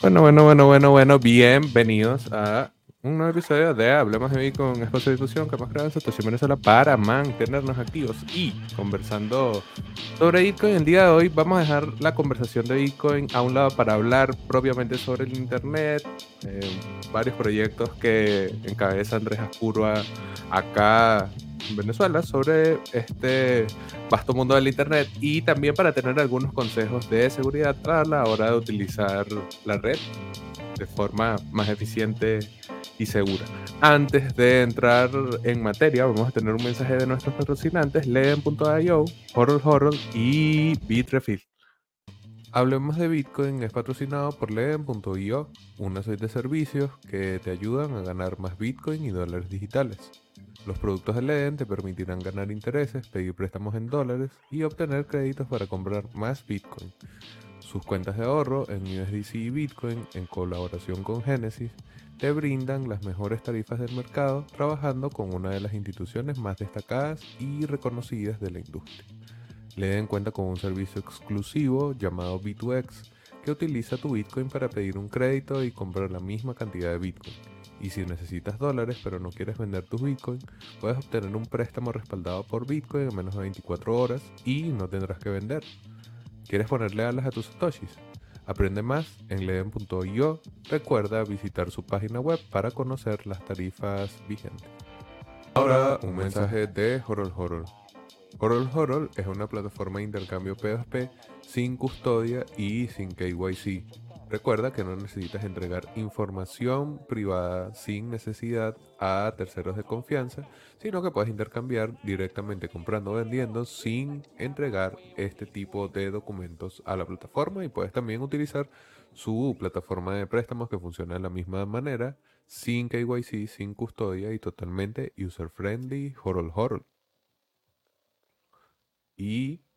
Bueno, bueno, bueno, bueno, bueno, bienvenidos a un nuevo episodio de Hablemos de Bitcoin, espacio de que hemos creado en Venezuela para mantenernos activos y conversando sobre Bitcoin. El día de hoy vamos a dejar la conversación de Bitcoin a un lado para hablar propiamente sobre el Internet, eh, varios proyectos que encabeza Andrés Aspurua acá en Venezuela sobre este vasto mundo del Internet y también para tener algunos consejos de seguridad a la hora de utilizar la red de forma más eficiente y segura. Antes de entrar en materia, vamos a tener un mensaje de nuestros patrocinantes, Leen.io, Horror Horror y Bitrefill. Hablemos de Bitcoin es patrocinado por Leen.io, una serie de servicios que te ayudan a ganar más Bitcoin y dólares digitales. Los productos de Leen te permitirán ganar intereses, pedir préstamos en dólares y obtener créditos para comprar más Bitcoin. Sus cuentas de ahorro en USDC y Bitcoin, en colaboración con Genesis, te brindan las mejores tarifas del mercado trabajando con una de las instituciones más destacadas y reconocidas de la industria. Leen cuenta con un servicio exclusivo llamado B2X que utiliza tu Bitcoin para pedir un crédito y comprar la misma cantidad de Bitcoin. Y si necesitas dólares pero no quieres vender tus Bitcoin, puedes obtener un préstamo respaldado por Bitcoin en menos de 24 horas y no tendrás que vender. ¿Quieres ponerle alas a tus satoshis? Aprende más en leen.io. Recuerda visitar su página web para conocer las tarifas vigentes. Ahora un mensaje de Horror Horror. Horror Horror es una plataforma de intercambio P2P sin custodia y sin KYC Recuerda que no necesitas entregar información privada sin necesidad a terceros de confianza, sino que puedes intercambiar directamente comprando o vendiendo sin entregar este tipo de documentos a la plataforma y puedes también utilizar su plataforma de préstamos que funciona de la misma manera, sin KYC, sin custodia y totalmente user friendly, horror horror. Y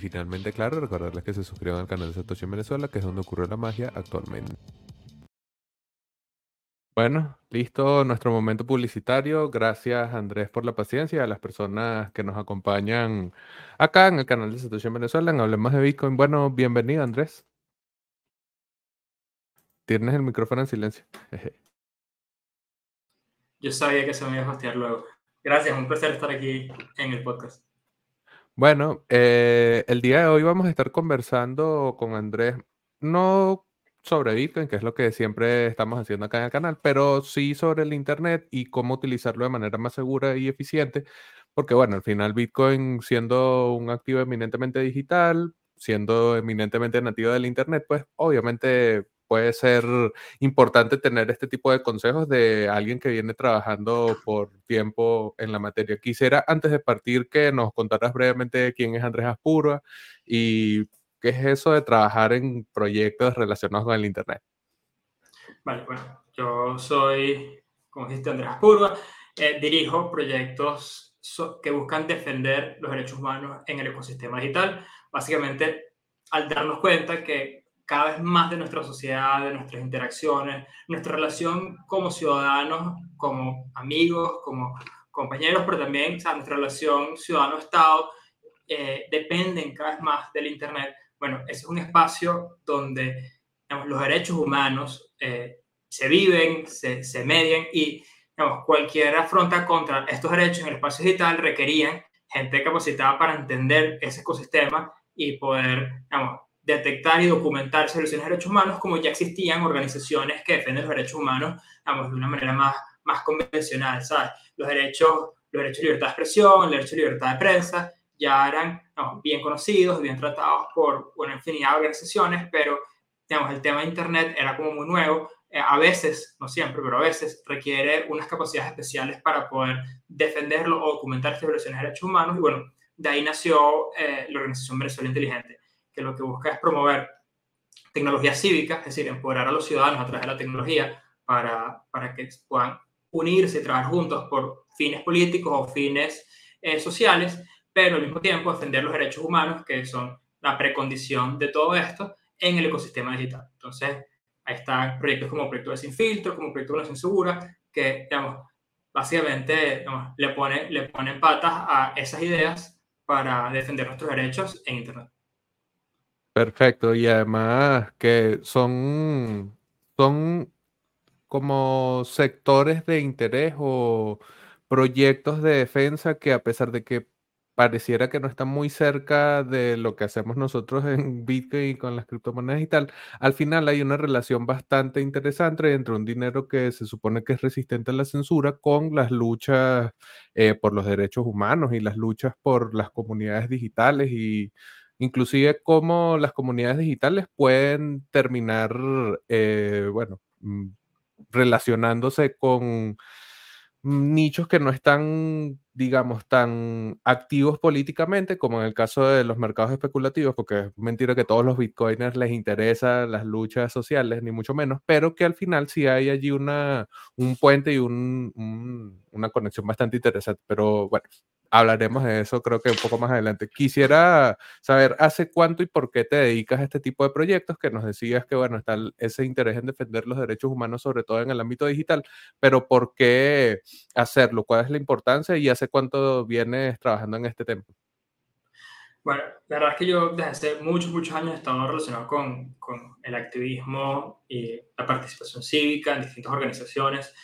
finalmente, claro, recordarles que se suscriban al canal de Satoshi en Venezuela, que es donde ocurre la magia actualmente. Bueno, listo nuestro momento publicitario. Gracias Andrés por la paciencia, a las personas que nos acompañan acá en el canal de Satoshi en Venezuela, en Hablemos de Bitcoin. Bueno, bienvenido Andrés. Tienes el micrófono en silencio. Yo sabía que se me iba a hostear luego. Gracias, un placer estar aquí en el podcast. Bueno, eh, el día de hoy vamos a estar conversando con Andrés, no sobre Bitcoin, que es lo que siempre estamos haciendo acá en el canal, pero sí sobre el Internet y cómo utilizarlo de manera más segura y eficiente, porque bueno, al final Bitcoin siendo un activo eminentemente digital, siendo eminentemente nativo del Internet, pues obviamente puede ser importante tener este tipo de consejos de alguien que viene trabajando por tiempo en la materia. Quisiera, antes de partir, que nos contaras brevemente quién es Andrés Aspurua y qué es eso de trabajar en proyectos relacionados con el Internet. Vale, bueno, yo soy, como dijiste, Andrés Aspurua, eh, dirijo proyectos que buscan defender los derechos humanos en el ecosistema digital. Básicamente, al darnos cuenta que cada vez más de nuestra sociedad, de nuestras interacciones, nuestra relación como ciudadanos, como amigos, como compañeros, pero también nuestra relación ciudadano-estado eh, dependen cada vez más del Internet. Bueno, ese es un espacio donde los derechos humanos eh, se viven, se, se median y digamos, cualquier afronta contra estos derechos en el espacio digital requerían gente capacitada para entender ese ecosistema y poder digamos, detectar y documentar violaciones de derechos humanos, como ya existían organizaciones que defienden los derechos humanos, digamos, de una manera más, más convencional, ¿sabes? Los derechos, los derechos de libertad de expresión, el derecho de libertad de prensa, ya eran bien conocidos, bien tratados por una infinidad de organizaciones, pero, digamos, el tema de Internet era como muy nuevo, eh, a veces, no siempre, pero a veces requiere unas capacidades especiales para poder defenderlo o documentar estas violaciones de derechos humanos, y bueno, de ahí nació eh, la Organización Venezuela Inteligente que lo que busca es promover tecnología cívica, es decir, empoderar a los ciudadanos a través de la tecnología para, para que puedan unirse y trabajar juntos por fines políticos o fines eh, sociales, pero al mismo tiempo defender los derechos humanos, que son la precondición de todo esto en el ecosistema digital. Entonces, ahí están proyectos como Proyecto de Sin Filtro, como Proyecto de Censura, que, digamos, básicamente le, pone, le ponen patas a esas ideas para defender nuestros derechos en Internet. Perfecto, y además que son, son como sectores de interés o proyectos de defensa que a pesar de que pareciera que no están muy cerca de lo que hacemos nosotros en Bitcoin y con las criptomonedas y tal, al final hay una relación bastante interesante entre un dinero que se supone que es resistente a la censura con las luchas eh, por los derechos humanos y las luchas por las comunidades digitales y inclusive cómo las comunidades digitales pueden terminar, eh, bueno, mm, relacionándose con nichos que no están, digamos, tan activos políticamente como en el caso de los mercados especulativos, porque es mentira que todos los bitcoiners les interesan las luchas sociales, ni mucho menos, pero que al final sí hay allí una, un puente y un, una conexión bastante interesante. Pero bueno, hablaremos de eso creo que un poco más adelante. Quisiera saber hace cuánto y por qué te dedicas a este tipo de proyectos, que nos decías que, bueno, está ese interés en defender los derechos humanos, sobre todo en el ámbito digital, pero ¿por qué hacerlo? ¿Cuál es la importancia y hace cuánto vienes trabajando en este tema? Bueno, la verdad es que yo desde hace muchos, muchos años he estado relacionado con, con el activismo y la participación cívica en distintas organizaciones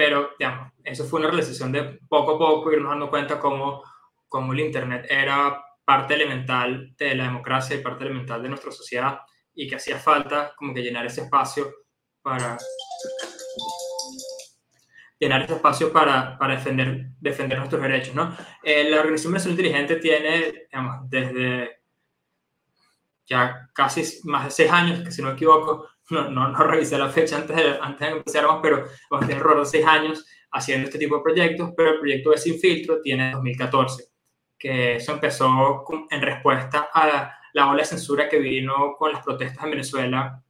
pero, digamos, eso fue una realización de poco a poco irnos dando cuenta cómo, cómo el Internet era parte elemental de la democracia y parte elemental de nuestra sociedad y que hacía falta como que llenar ese espacio para llenar ese espacio para, para defender, defender nuestros derechos, ¿no? Eh, la Organización Venezuela Inteligente tiene, digamos, desde ya casi más de seis años, que si no me equivoco, no, no, revisé la fecha antes de, antes de empezar, pero vamos a tener de seis años haciendo este tipo de proyectos, pero el proyecto de Sin Filtro tiene 2014, que eso empezó en respuesta a la, ola de censura que vino con las protestas en Venezuela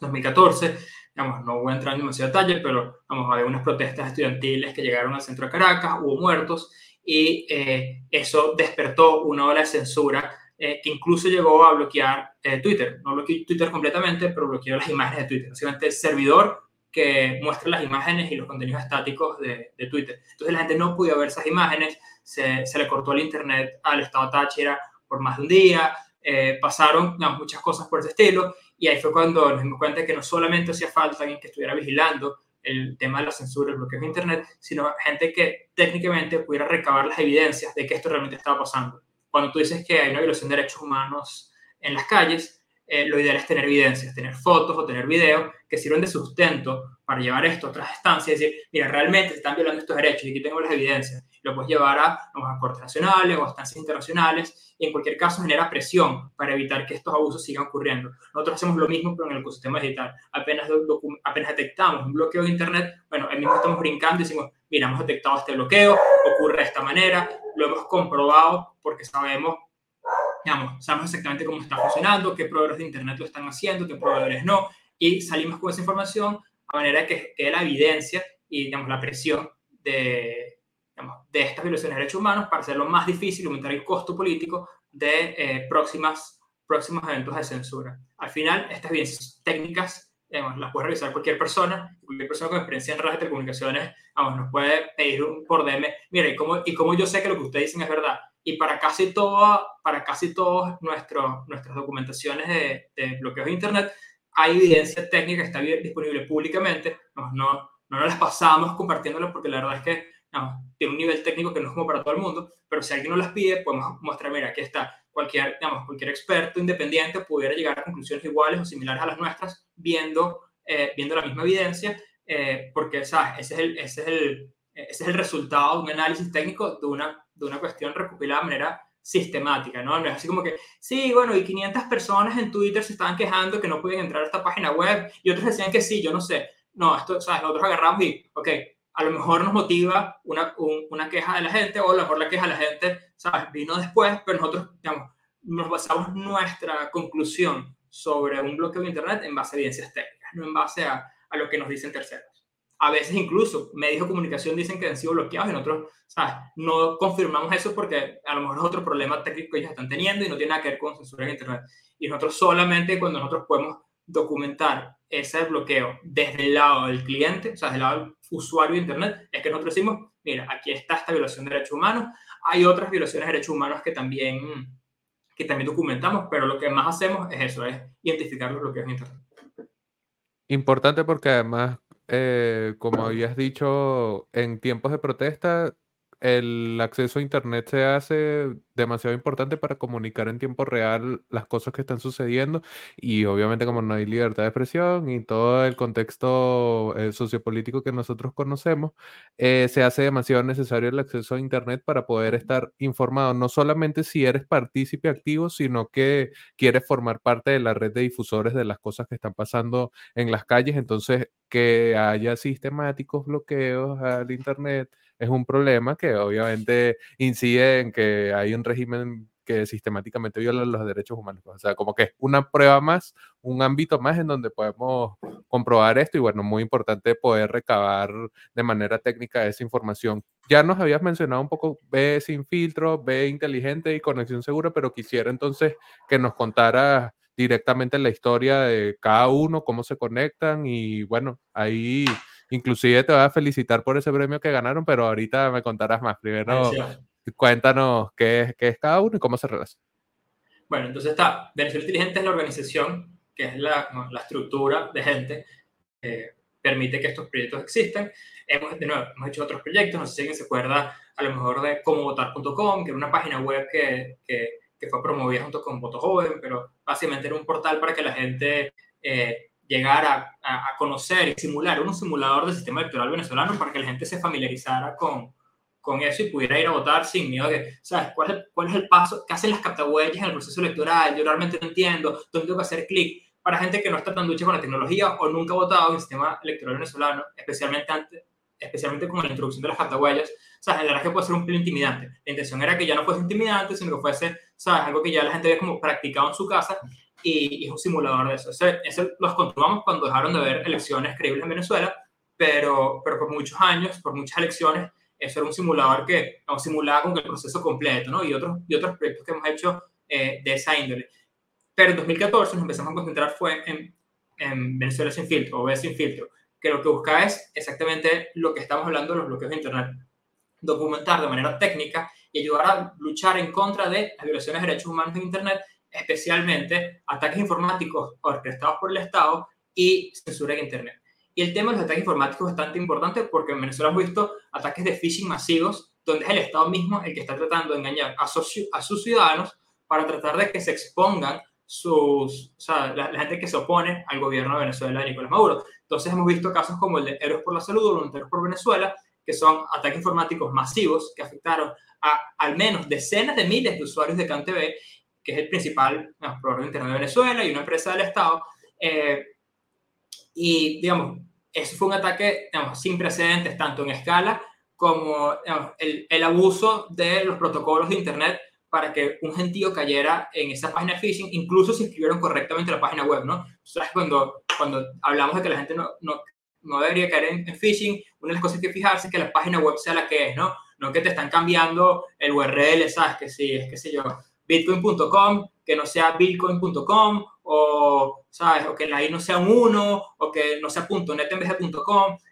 2014. Digamos, no voy a entrar en demasiado detalle, pero vamos, había unas protestas estudiantiles que llegaron al centro de Caracas, hubo muertos, y eh, eso despertó una ola de censura eh, que incluso llegó a bloquear eh, Twitter. No bloqueó Twitter completamente, pero bloqueó las imágenes de Twitter. Básicamente el servidor que muestra las imágenes y los contenidos estáticos de, Twitter. Entonces la gente no podía ver esas imágenes, se, se le cortó el internet al estado Táchira por más de un día, eh, pasaron muchas cosas por ese estilo, y ahí fue cuando nos dimos cuenta que no solamente hacía falta alguien que estuviera vigilando el tema de la censura, el bloqueo de internet, sino gente que técnicamente pudiera recabar las evidencias de que esto realmente estaba pasando cuando tú dices que hay una violación de derechos humanos en las calles, eh, lo ideal es tener evidencias, tener fotos o tener videos que sirvan de sustento para llevar esto a otras instancias y decir, mira, realmente se están violando estos derechos y aquí tengo las evidencias. Lo puedes llevar a, a cortes nacionales o a instancias internacionales y en cualquier caso genera presión para evitar que estos abusos sigan ocurriendo. Nosotros hacemos lo mismo pero en el ecosistema digital. Apenas, apenas detectamos un bloqueo de Internet, bueno, ahí mismo estamos brincando y decimos, mira, hemos detectado este bloqueo, ocurre de esta manera, lo hemos comprobado porque sabemos, digamos, sabemos exactamente cómo está funcionando, qué proveedores de Internet lo están haciendo, qué proveedores no, y salimos con esa información a manera que quede la evidencia y, digamos, la presión de, digamos, de estas violaciones de derechos humanos para hacerlo más difícil y aumentar el costo político de eh, próximas, próximos eventos de censura. Al final, estas evidencias técnicas las puede revisar cualquier persona, cualquier persona con experiencia en redes de telecomunicaciones, vamos, nos puede pedir un, por DM, mira, ¿y cómo, y cómo yo sé que lo que ustedes dicen es verdad? Y para casi, todo, para casi todas nuestras documentaciones de, de bloqueos de Internet, hay evidencia técnica que está disponible públicamente, no, no, no nos las pasamos compartiéndolas porque la verdad es que tiene un nivel técnico que no es como para todo el mundo, pero si alguien nos las pide, podemos mostrar, mira, aquí está, cualquier, digamos, cualquier experto independiente pudiera llegar a conclusiones iguales o similares a las nuestras viendo, eh, viendo la misma evidencia, eh, porque, ¿sabes? Ese es, el, ese, es el, ese es el resultado de un análisis técnico de una, de una cuestión recopilada de manera sistemática, ¿no? No es así como que, sí, bueno, y 500 personas en Twitter se estaban quejando que no pueden entrar a esta página web y otros decían que sí, yo no sé. No, esto, ¿sabes? Nosotros agarramos y, ok, a lo mejor nos motiva una, una queja de la gente o a lo mejor la queja de la gente, ¿sabes? Vino después, pero nosotros, digamos, nos basamos nuestra conclusión sobre un bloqueo de Internet en base a evidencias técnicas, no en base a, a lo que nos dicen terceros. A veces incluso medios de comunicación dicen que han sido bloqueados y nosotros ¿sabes? no confirmamos eso porque a lo mejor es otro problema técnico que ellos están teniendo y no tiene nada que ver con censura en Internet. Y nosotros solamente cuando nosotros podemos documentar ese bloqueo desde el lado del cliente, o sea, desde el lado del usuario de Internet, es que nosotros decimos, mira, aquí está esta violación de derechos humanos, hay otras violaciones de derechos humanos que también, que también documentamos, pero lo que más hacemos es eso, es identificar los bloqueos en Internet. Importante porque además, eh, como habías dicho, en tiempos de protesta el acceso a Internet se hace demasiado importante para comunicar en tiempo real las cosas que están sucediendo y obviamente como no hay libertad de expresión y todo el contexto eh, sociopolítico que nosotros conocemos, eh, se hace demasiado necesario el acceso a Internet para poder estar informado, no solamente si eres partícipe activo, sino que quieres formar parte de la red de difusores de las cosas que están pasando en las calles, entonces que haya sistemáticos bloqueos al Internet es un problema que obviamente incide en que hay un régimen que sistemáticamente viola los derechos humanos. Pues, o sea, como que es una prueba más, un ámbito más en donde podemos comprobar esto y bueno, muy importante poder recabar de manera técnica esa información. Ya nos habías mencionado un poco B sin filtro, B inteligente y conexión segura, pero quisiera entonces que nos contara directamente la historia de cada uno, cómo se conectan y bueno, ahí Inclusive te voy a felicitar por ese premio que ganaron, pero ahorita me contarás más. Primero, cuéntanos qué es, qué es cada uno y cómo se relaciona. Bueno, entonces está, Venezuela Inteligente es la organización, que es la, la estructura de gente que permite que estos proyectos existan. Hemos, de nuevo, hemos hecho otros proyectos, no sé si alguien se acuerda a lo mejor de comovotar.com, que era una página web que, que, que, fue promovida junto con Voto Joven, pero básicamente era un portal para que la gente eh, llegar a, a, conocer y simular un simulador del sistema electoral venezolano para que la gente se familiarizara con, con eso y pudiera ir a votar sin miedo de, ¿sabes? ¿Cuál es, cuál es el paso? ¿Qué hacen las captahuellas en el proceso electoral? Yo realmente no entiendo. ¿Dónde tengo que hacer clic? Para gente que no está tan ducha con la tecnología o nunca ha votado en el sistema electoral venezolano, especialmente antes, especialmente con la introducción de las captahuellas, ¿sabes? La verdad es que puede ser un poco intimidante. La intención era que ya no fuese intimidante, sino que fuese, ¿sabes? Algo que ya la gente ve como practicado en su casa y, es un simulador de eso. Eso, los continuamos cuando dejaron de ver elecciones creíbles en Venezuela, pero, pero por muchos años, por muchas elecciones, eso era un simulador que nos simulaba con el proceso completo, ¿no? Y otros, y otros proyectos que hemos hecho eh, de esa índole. Pero en 2014 nos empezamos a concentrar fue en, en Venezuela sin filtro, o B sin filtro, que lo que busca es exactamente lo que estamos hablando de los bloqueos de Internet. Documentar de manera técnica y ayudar a luchar en contra de las violaciones de derechos humanos en Internet especialmente ataques informáticos orquestados por el Estado y censura en Internet. Y el tema de los ataques informáticos es bastante importante porque en Venezuela hemos visto ataques de phishing masivos, donde es el Estado mismo el que está tratando de engañar a, a sus ciudadanos para tratar de que se expongan sus, o sea, la, gente que se opone al gobierno de Venezuela de Nicolás Maduro. Entonces hemos visto casos como el de Héroes por la Salud o Voluntarios por Venezuela, que son ataques informáticos masivos que afectaron a al menos decenas de miles de usuarios de CanTV que es el principal proveedor de Internet de Venezuela y una empresa del Estado. Eh, y, digamos, eso fue un ataque digamos, sin precedentes, tanto en escala como el, el, abuso de los protocolos de Internet para que un gentío cayera en esa página phishing, incluso si escribieron correctamente la página web, ¿no? ¿Sabes? Cuando, cuando hablamos de que la gente no, no, no debería caer en, en, phishing, una de las cosas que fijarse es que la página web sea la que es, ¿no? No que te están cambiando el URL, ¿sabes? Que sí, es que sé yo, bitcoin.com, que no sea bitcoin.com, o, ¿sabes? o que la I no sea un 1, o que no sea .net en vez de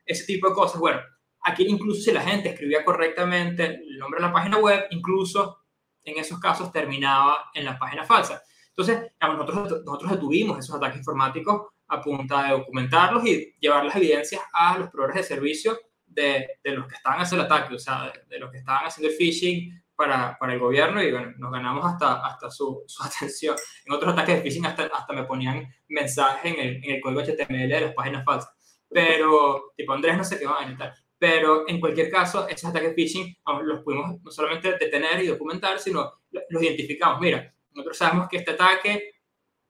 ese tipo de cosas. Bueno, aquí incluso si la gente escribía correctamente el nombre de la página web, incluso en esos casos terminaba en la página falsa. Entonces, nosotros, nosotros detuvimos esos ataques informáticos a punta de documentarlos y llevar las evidencias a los proveedores de servicio de, los que estaban haciendo el ataque, o sea, de los que estaban haciendo el phishing, para, para, el gobierno y bueno, nos ganamos hasta, hasta su, su, atención. En otros ataques de phishing hasta, hasta me ponían mensajes en el, en el código HTML de las páginas falsas. Pero, tipo, Andrés no sé qué va a tal. Pero en cualquier caso, esos ataques phishing los pudimos no solamente detener y documentar, sino los identificamos. Mira, nosotros sabemos que este ataque,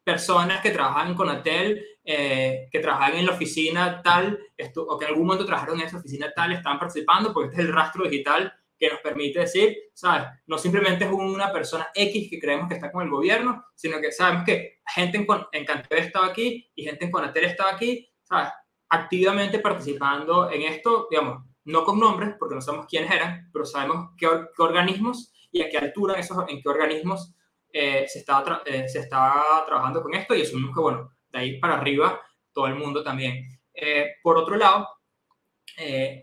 personas que trabajan con Atel, eh, que trabajan en la oficina tal, o que en algún momento trabajaron en esa oficina tal, están participando porque este es el rastro digital que nos permite decir, ¿sabes? No simplemente es una persona X que creemos que está con el gobierno, sino que sabemos que gente en, en estaba aquí y gente en Conatel estaba aquí, ¿sabes? activamente participando en esto, digamos, no con nombres, porque no sabemos quiénes eran, pero sabemos qué, organismos y a qué altura esos, en qué organismos eh, se, estaba eh, se estaba trabajando con esto y asumimos que, bueno, de ahí para arriba, todo el mundo también. Eh, por otro lado,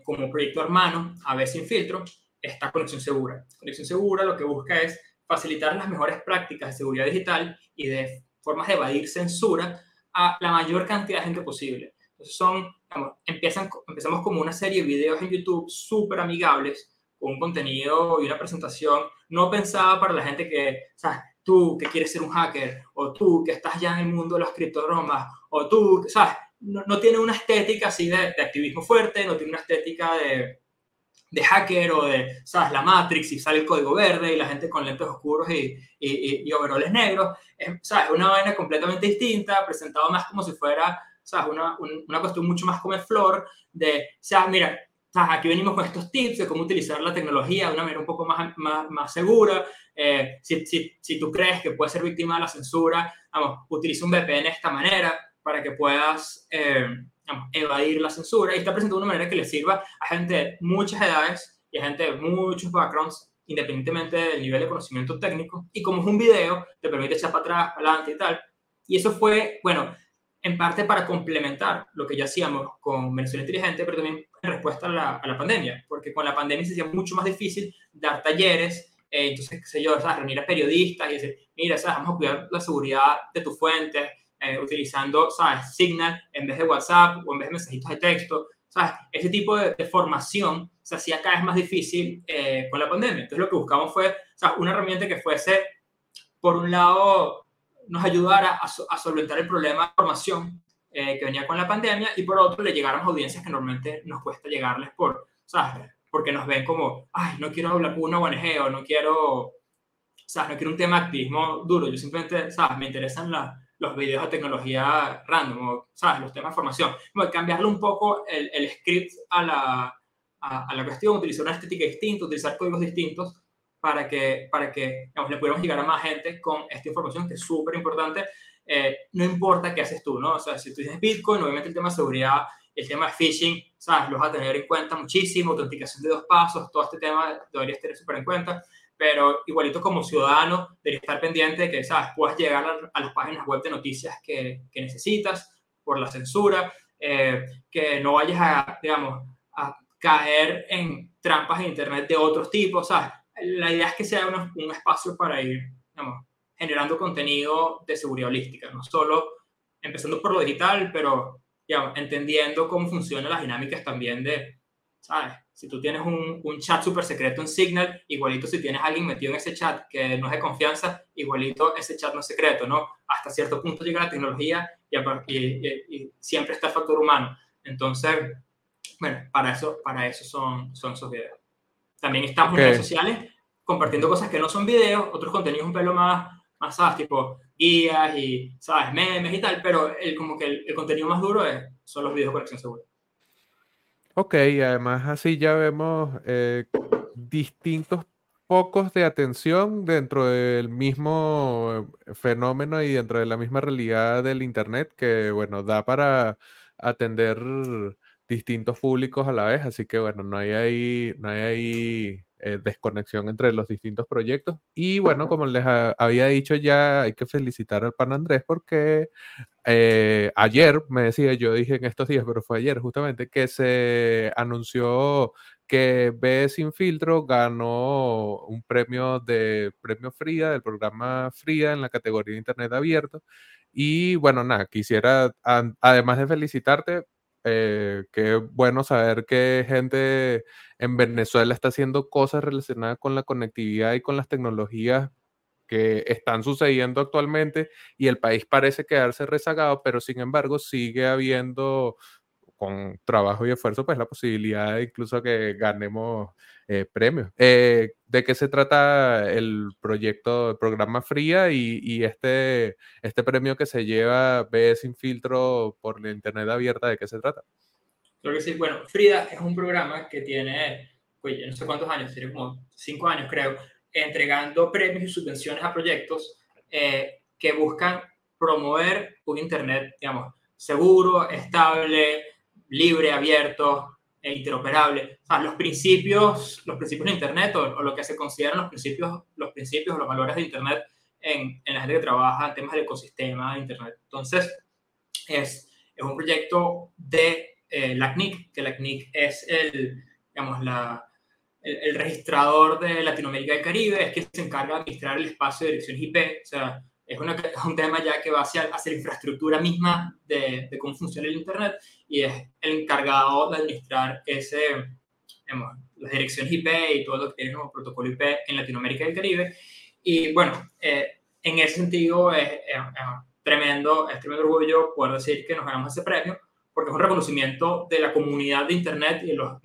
como proyecto hermano, a ver sin filtro, está Conexión Segura. Conexión Segura lo que busca es facilitar las mejores prácticas de seguridad digital y de formas de evadir censura a la mayor cantidad de gente posible. Entonces son, empiezan, empezamos como una serie de videos en YouTube súper amigables, con un contenido y una presentación no pensada para la gente que, o sea, tú que quieres ser un hacker, o tú que estás ya en el mundo de las criptobromas, o tú, ¿sabes? No, no tiene una estética así de, de, activismo fuerte, no tiene una estética de, de hacker o de, ¿sabes? La Matrix y sale el código verde y la gente con lentes oscuros y, y, y overoles negros. Es, ¿sabes? Una vaina completamente distinta, presentado más como si fuera, ¿sabes? Una, una cuestión mucho más como flor de, sea, mira, ¿sabes? aquí venimos con estos tips de cómo utilizar la tecnología de una manera un poco más, más, más segura. Eh, si, si, si, tú crees que puedes ser víctima de la censura, vamos, utiliza un VPN de esta manera para que puedas... Eh, evadir la censura y está presentado de una manera que le sirva a gente de muchas edades y a gente de muchos backgrounds, independientemente del nivel de conocimiento técnico. Y como es un video, te permite echar para atrás, para adelante y tal. Y eso fue, bueno, en parte para complementar lo que ya hacíamos con Venezuela Inteligente, pero también en respuesta a la, a la pandemia, porque con la pandemia se hacía mucho más difícil dar talleres, eh, entonces, qué sé yo, reunir a periodistas y decir, mira, vamos a cuidar la seguridad de tus fuentes, eh, utilizando, ¿sabes? Signal en vez de WhatsApp o en vez de mensajitos de texto, ¿sabes? Ese tipo de, formación se hacía cada vez más difícil eh, con la pandemia. Entonces lo que buscamos fue, ¿sabes? Una herramienta que fuese, por un lado, nos ayudara a, a solventar el problema de formación eh, que venía con la pandemia y por otro le llegáramos a audiencias que normalmente nos cuesta llegarles por, ¿sabes? Porque nos ven como, ay, no quiero hablar con una ONG o no quiero, ¿sabes? No quiero un tema de activismo duro. Yo simplemente, ¿sabes? Me interesan las los videos de tecnología random, ¿sabes? Los temas de formación. Como cambiarle un poco el, el script a la, a, la cuestión, utilizar una estética distinta, utilizar códigos distintos para que, para que digamos, le pudiéramos llegar a más gente con esta información que es súper importante. Eh, no importa qué haces tú, ¿no? O sea, si tú tienes Bitcoin, obviamente el tema de seguridad, el tema de phishing, ¿sabes? Lo vas a tener en cuenta muchísimo, autenticación de dos pasos, todo este tema deberías tener súper en cuenta pero igualito como ciudadano debería estar pendiente de que, ¿sabes? Puedas llegar a, las páginas web de noticias que, que necesitas por la censura, eh, que no vayas a, digamos, a caer en trampas en Internet de otros tipos, ¿sabes? La idea es que sea un, un espacio para ir, digamos, generando contenido de seguridad holística, no solo empezando por lo digital, pero, digamos, entendiendo cómo funcionan las dinámicas también de, ¿sabes? Si tú tienes un, un chat súper secreto en Signal, igualito si tienes a alguien metido en ese chat que no es de confianza, igualito ese chat no es secreto, ¿no? Hasta cierto punto llega la tecnología y, y, siempre está el factor humano. Entonces, bueno, para eso, para eso son, son esos videos. También estamos en redes sociales compartiendo cosas que no son videos, otros contenidos un pelo más, más ¿sabes? Tipo guías y, ¿sabes? Memes y tal, pero el, como que el, contenido más duro es, son los videos de conexión segura. Ok, además así ya vemos eh, distintos pocos de atención dentro del mismo eh, fenómeno y dentro de la misma realidad del Internet que, bueno, da para atender distintos públicos a la vez, así que, bueno, no hay ahí, no hay ahí eh, desconexión entre los distintos proyectos. Y bueno, como les había dicho ya, hay que felicitar al pan Andrés porque eh, ayer, me decía, yo dije en estos días, pero fue ayer justamente, que se anunció que B Sin Filtro ganó un premio de premio Fría, del programa Fría en la categoría de Internet abierto. Y bueno, nada, quisiera, además de felicitarte, eh, qué bueno saber que gente en Venezuela está haciendo cosas relacionadas con la conectividad y con las tecnologías que están sucediendo actualmente y el país parece quedarse rezagado, pero sin embargo sigue habiendo con trabajo y esfuerzo pues la posibilidad de incluso que ganemos eh, premios. Eh, ¿De qué se trata el proyecto, el programa Fría y, este, este premio que se lleva B sin filtro por la Internet abierta? ¿De qué se trata? Creo que sí. Bueno, Frida es un programa que tiene, pues, no sé cuántos años, tiene como cinco años creo, entregando premios y subvenciones a proyectos eh, que buscan promover un Internet, digamos, seguro, estable, libre, abierto, e interoperable. O sea, los principios, los principios de Internet o, lo que se consideran los principios, los principios los valores de Internet en, en la gente que trabaja en temas del ecosistema de Internet. Entonces, es, es un proyecto de eh, la CNIC, que la CNIC es el, digamos, la, el, registrador de Latinoamérica y el Caribe, es que se encarga de administrar el espacio de direcciones IP. O sea, es, un tema ya que va hacia, hacia la infraestructura misma de, de, cómo funciona el Internet y es el encargado de administrar ese, digamos, las direcciones IP y todo lo que tiene como protocolo IP en Latinoamérica y el Caribe. Y bueno, eh, en ese sentido es, tremendo, es tremendo orgullo poder decir que nos ganamos ese premio, porque es un reconocimiento de la comunidad de Internet y de, los,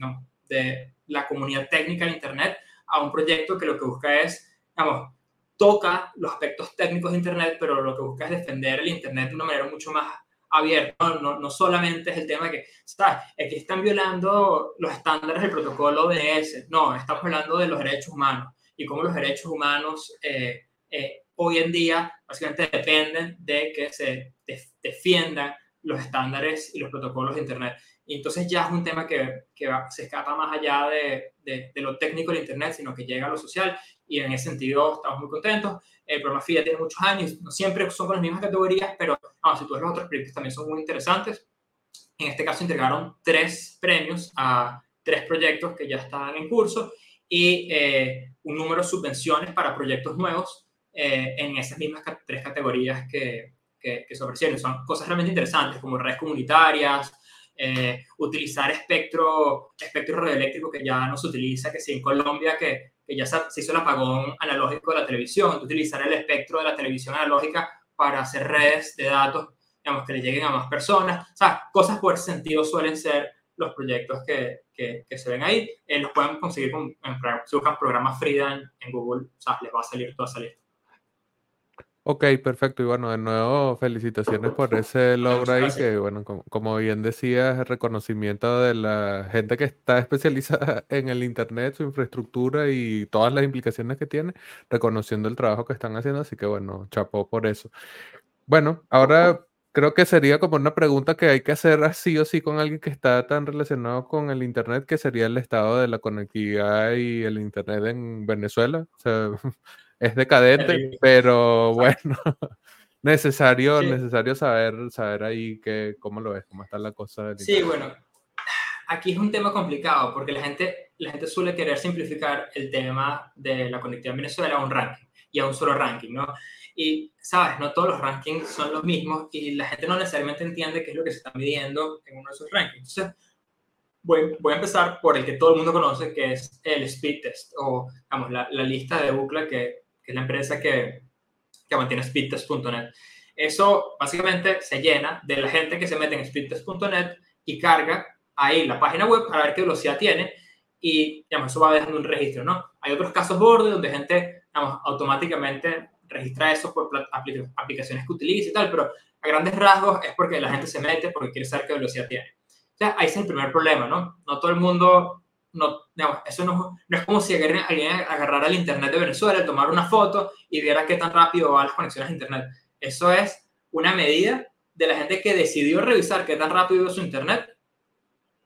de la comunidad técnica de Internet a un proyecto que lo que busca es, digamos, toca los aspectos técnicos de Internet, pero lo que busca es defender el Internet de una manera mucho más abierta. No, no, solamente es el tema de que, ¿sabes? Es que están violando los estándares del protocolo DNS. No, estamos hablando de los derechos humanos y cómo los derechos humanos eh, eh, hoy en día básicamente dependen de que se defiendan los estándares y los protocolos de Internet. Y entonces ya es un tema que, que se escapa más allá de, de, de, lo técnico del Internet, sino que llega a lo social y en ese sentido estamos muy contentos. El programa FIA tiene muchos años, no siempre son con las mismas categorías, pero vamos, si tú ves los otros proyectos también son muy interesantes. En este caso entregaron tres premios a tres proyectos que ya estaban en curso y eh, un número de subvenciones para proyectos nuevos eh, en esas mismas tres categorías que, que, que, se ofrecieron. Son cosas realmente interesantes como redes comunitarias, eh, utilizar espectro, espectro radioeléctrico que ya no se utiliza, que si en Colombia que que ya se, hizo el apagón analógico de la televisión, utilizar el espectro de la televisión analógica para hacer redes de datos, digamos, que le lleguen a más personas. O sea, cosas por ese sentido suelen ser los proyectos que, que, se ven ahí. Eh, los pueden conseguir con, en, si buscan programas Frida en, en, Google, o sea, les va a salir toda esa lista. Ok, perfecto. Y bueno, de nuevo, felicitaciones por ese logro ahí, que bueno, como, bien decías, el reconocimiento de la gente que está especializada en el Internet, su infraestructura y todas las implicaciones que tiene, reconociendo el trabajo que están haciendo. Así que bueno, chapó por eso. Bueno, ahora creo que sería como una pregunta que hay que hacer así o sí con alguien que está tan relacionado con el Internet, que sería el estado de la conectividad y el Internet en Venezuela. O sea, es decadente, pero bueno, necesario, necesario saber, saber ahí que, cómo lo ves, cómo está la cosa. sí, bueno, aquí es un tema complicado porque la gente, la gente suele querer simplificar el tema de la conectividad en Venezuela a un ranking y a un solo ranking, ¿no? Y, sabes, no todos los rankings son los mismos y la gente no necesariamente entiende qué es lo que se está midiendo en uno de esos rankings. Entonces, voy, voy a empezar por el que todo el mundo conoce, que es el speed test o, digamos, la, la lista de bucle que que es la empresa que, que mantiene speedtest.net. Eso básicamente se llena de la gente que se mete en speedtest.net y carga ahí la página web para ver qué velocidad tiene y digamos, eso va dejando un registro, ¿no? Hay otros casos borde donde gente digamos, automáticamente registra eso por aplicaciones que utiliza y tal, pero a grandes rasgos es porque la gente se mete porque quiere saber qué velocidad tiene. O sea, ahí es el primer problema, ¿no? No todo el mundo no, digamos, eso no, no, es como si alguien agarrara el Internet de Venezuela, tomara una foto y viera qué tan rápido van las conexiones a Internet. Eso es una medida de la gente que decidió revisar qué tan rápido es su Internet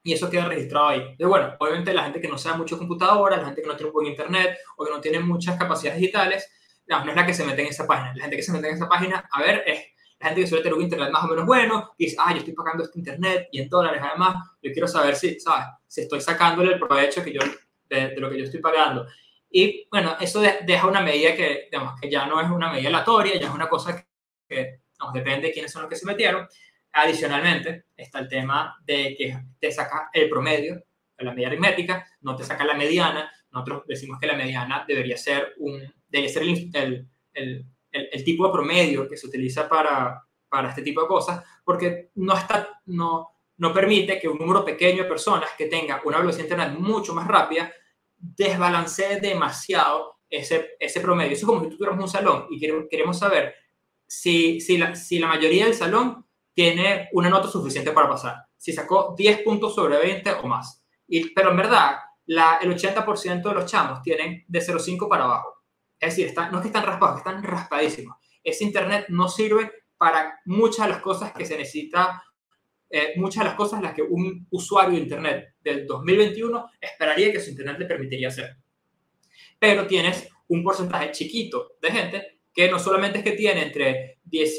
y eso queda registrado ahí. Entonces, bueno, obviamente la gente que no sabe mucho computadora, la gente que no tiene un buen Internet o que no tiene muchas capacidades digitales, no, no es la que se mete en esa página. La gente que se mete en esa página, a ver, es la gente que suele tener un internet más o menos bueno y dice, ah, yo estoy pagando este internet y en dólares además, yo quiero saber si, ¿sabes? Si estoy sacándole el provecho que yo, de, lo que yo estoy pagando. Y bueno, eso deja una medida que, digamos, que ya no es una medida aleatoria, ya es una cosa que, nos depende de quiénes son los que se metieron. Adicionalmente, está el tema de que te saca el promedio, la medida aritmética, no te saca la mediana. Nosotros decimos que la mediana debería ser, un, debería ser el, el el, tipo de promedio que se utiliza para, para este tipo de cosas, porque no, está, no, no permite que un número pequeño de personas que tenga una velocidad de internet mucho más rápida desbalancee demasiado ese, ese promedio. Eso es como si tú tuvieras un salón y queremos, saber si, si, la, si la mayoría del salón tiene una nota suficiente para pasar, si sacó 10 puntos sobre 20 o más. Pero en verdad, la, el 80% de los chamos tienen de 0,5 para abajo. Es decir, no es que están raspados, están raspadísimos. Ese Internet no sirve para muchas de las cosas que se necesita eh, muchas de las cosas las que un usuario de Internet del 2021 esperaría que su Internet le permitiría hacer. Pero tienes un porcentaje chiquito de gente que no solamente es que tiene entre, 10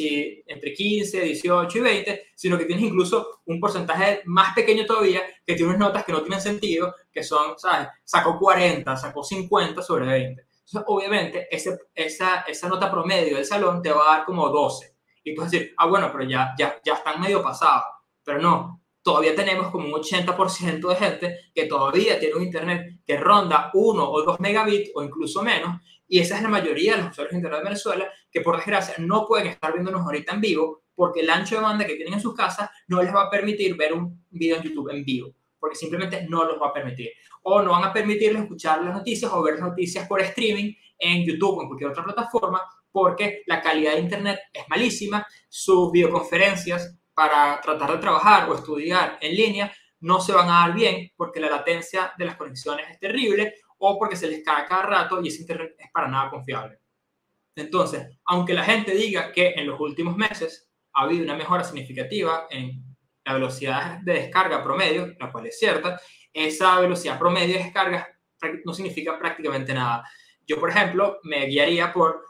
entre 15, 18 y 20, sino que tienes incluso un porcentaje más pequeño todavía que tiene unas notas que no tienen sentido, que son, ¿sabes? Sacó 40, sacó 50 sobre 20. Entonces, obviamente, ese, esa, esa nota promedio del salón te va a dar como 12. Y tú vas a decir, ah, bueno, pero ya, ya, ya están medio pasados. Pero no, todavía tenemos como un 80% de gente que todavía tiene un internet que ronda 1 o 2 megabits o incluso menos. Y esa es la mayoría de los usuarios de internet de Venezuela que por desgracia no pueden estar viéndonos ahorita en vivo porque el ancho de banda que tienen en sus casas no les va a permitir ver un video en YouTube en vivo, porque simplemente no los va a permitir. O no van a permitirles escuchar las noticias o ver las noticias por streaming en YouTube o en cualquier otra plataforma porque la calidad de Internet es malísima, sus videoconferencias para tratar de trabajar o estudiar en línea no se van a dar bien porque la latencia de las conexiones es terrible o porque se les cae cada rato y ese internet es para nada confiable. Entonces, aunque la gente diga que en los últimos meses ha habido una mejora significativa en la velocidad de descarga promedio, la cual es cierta, esa velocidad promedio de descarga no significa prácticamente nada. Yo, por ejemplo, me guiaría por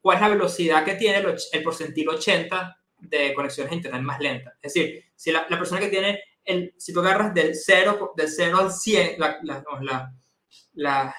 cuál es la velocidad que tiene el, el porcentil 80 de conexiones a Internet más lentas. Es decir, si la, persona que tiene, el, si tú agarras del 0, del 0 al 100, la, la, la,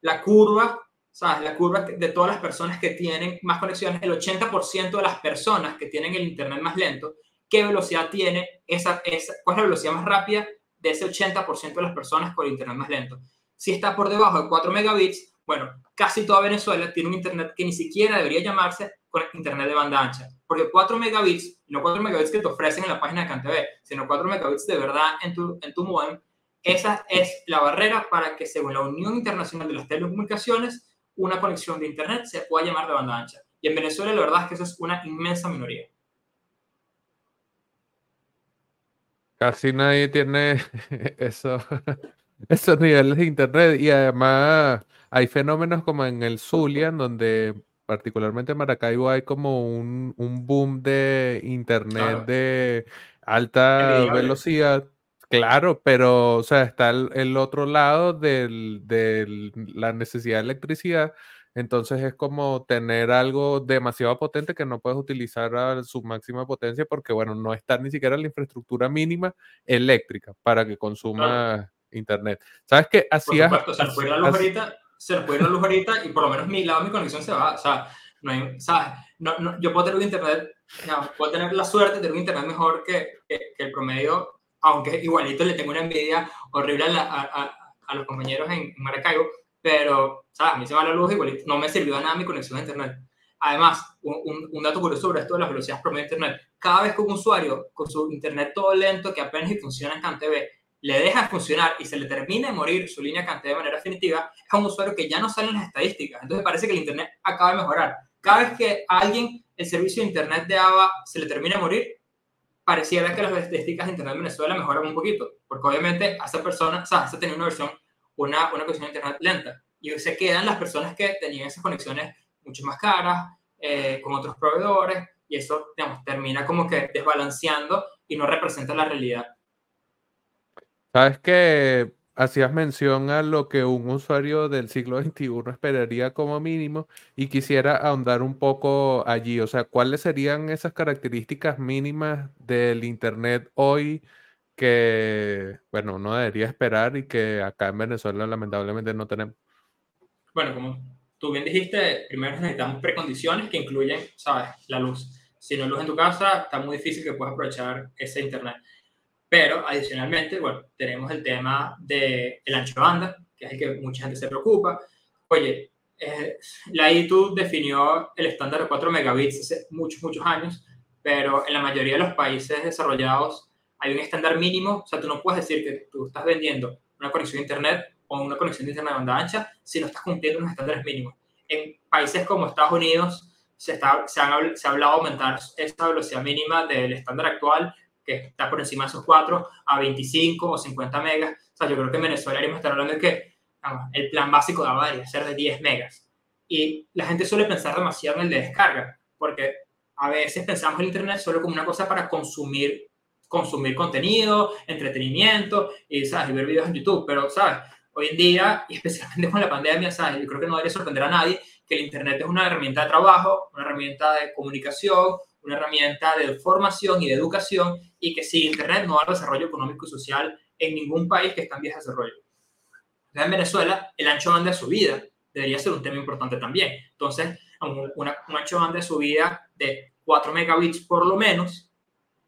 la curva, ¿sabes? La curva de todas las personas que tienen más conexiones, el 80% de las personas que tienen el Internet más lento, ¿qué velocidad tiene esa, esa cuál es la velocidad más rápida de ese 80% de las personas con el Internet más lento? Si está por debajo de 4 megabits, bueno, casi toda Venezuela tiene un Internet que ni siquiera debería llamarse con Internet de banda ancha. Porque 4 megabits, no 4 megabits que te ofrecen en la página de CanTV, sino 4 megabits de verdad en tu, en tu modem, esa es la barrera para que, según la Unión Internacional de las Telecomunicaciones, una conexión de Internet se pueda llamar de banda ancha. Y en Venezuela la verdad es que eso es una inmensa minoría. Casi nadie tiene eso, esos niveles de Internet y además hay fenómenos como en el Zulia, donde particularmente en Maracaibo hay como un, boom de Internet de alta velocidad. Claro, pero, o sea, está el, otro lado de la necesidad de electricidad. Entonces es como tener algo demasiado potente que no puedes utilizar a su máxima potencia porque, bueno, no está ni siquiera la infraestructura mínima eléctrica para que consuma internet. ¿Sabes qué? Hacías... se nos puede ir la luz ahorita, se ir la luz ahorita y por lo menos mi lado, mi conexión se va. O sea, no hay, ¿sabes? No, no, yo puedo tener un internet, puedo tener la suerte de tener un internet mejor que, que, que el promedio aunque igualito le tengo una envidia horrible a, a, los compañeros en, Maracaibo, pero, ¿sabes? A mí se va la luz igualito, no me sirvió de nada mi conexión a Internet. Además, un, un, dato curioso sobre esto de las velocidades promedio de Internet, cada vez que un usuario con su Internet todo lento, que apenas funciona en CanTV, le deja funcionar y se le termina de morir su línea CanTV de manera definitiva, es un usuario que ya no sale en las estadísticas. Entonces parece que el Internet acaba de mejorar. Cada vez que a alguien el servicio de Internet de AVA se le termina de morir, pareciera que las estadísticas de Internet en Venezuela mejoran un poquito, porque obviamente a esa persona, o sea, esa tenía una versión, una, una conexión de Internet lenta, y se quedan las personas que tenían esas conexiones mucho más caras, eh, con otros proveedores, y eso, digamos, termina como que desbalanceando y no representa la realidad. Sabes que hacías mención a lo que un usuario del siglo XXI esperaría como mínimo y quisiera ahondar un poco allí. O sea, ¿cuáles serían esas características mínimas del Internet hoy que, bueno, uno debería esperar y que acá en Venezuela lamentablemente no tenemos? Bueno, como tú bien dijiste, primero necesitamos precondiciones que incluyen, sabes, la luz. Si no hay luz en tu casa, está muy difícil que puedas aprovechar ese Internet. Pero adicionalmente, bueno, tenemos el tema del el ancho de banda, que es el que mucha gente se preocupa. Oye, eh, la ITU definió el estándar de 4 megabits hace muchos, muchos años, pero en la mayoría de los países desarrollados hay un estándar mínimo. O sea, tú no puedes decir que tú estás vendiendo una conexión de Internet o una conexión de Internet de banda ancha si no estás cumpliendo unos estándares mínimos. En países como Estados Unidos se, está, se, han, se ha hablado de aumentar esa velocidad mínima del estándar actual que está por encima de esos 4 a 25 o 50 megas. O sea, yo creo que en Venezuela haríamos estar hablando de que el plan básico debería ser de 10 megas. Y la gente suele pensar demasiado en el de descarga, porque a veces pensamos el Internet solo como una cosa para consumir consumir contenido, entretenimiento y, ¿sabes? y ver videos en YouTube, pero, ¿sabes? Hoy en día, y especialmente con la pandemia, ¿sabes? Yo creo que no debería sorprender a nadie que el Internet es una herramienta de trabajo, una herramienta de comunicación, una herramienta de formación y de educación, y que sin Internet no hay desarrollo económico y social en ningún país que está en vías de desarrollo. En Venezuela, el ancho banda de subida debería ser un tema importante también. Entonces, una, un ancho banda de subida de 4 megabits por lo menos,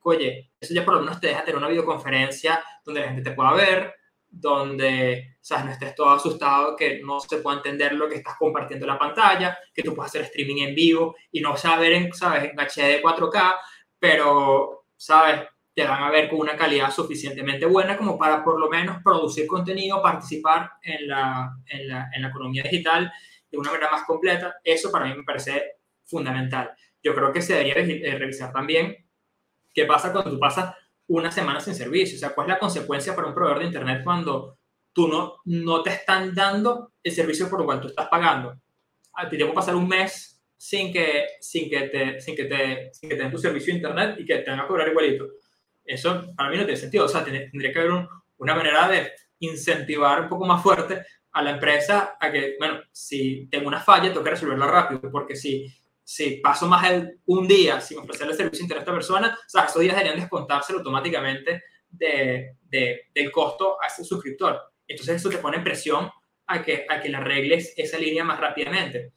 oye, eso ya por lo menos te deja tener una videoconferencia donde la gente te pueda ver, donde ¿sabes? no estés todo asustado, que no se pueda entender lo que estás compartiendo en la pantalla, que tú puedas hacer streaming en vivo y no saber en, ¿sabes? en HD 4K, pero, ¿sabes? Te van a ver con una calidad suficientemente buena como para por lo menos producir contenido, participar en la, en la, en la economía digital de una manera más completa. Eso para mí me parece fundamental. Yo creo que se debería revisar también qué pasa cuando tú pasas una semana sin servicio. O sea, ¿cuál es la consecuencia para un proveedor de Internet cuando tú no, no te están dando el servicio por el cual tú estás pagando? A ti te pasar un mes sin que, sin que, te, sin que, te, sin que te den tu servicio de Internet y que te van a cobrar igualito. Eso para mí no tiene sentido. O sea, tendría que haber una manera de incentivar un poco más fuerte a la empresa a que, bueno, si tengo una falla, tengo que resolverla rápido, porque si si paso más de un día sin ofrecerle servicio internet a esta persona, o sea, esos días deberían descontárselo automáticamente de, de, del costo a ese suscriptor. Entonces eso te pone presión a que, a que le arregles esa línea más rápidamente.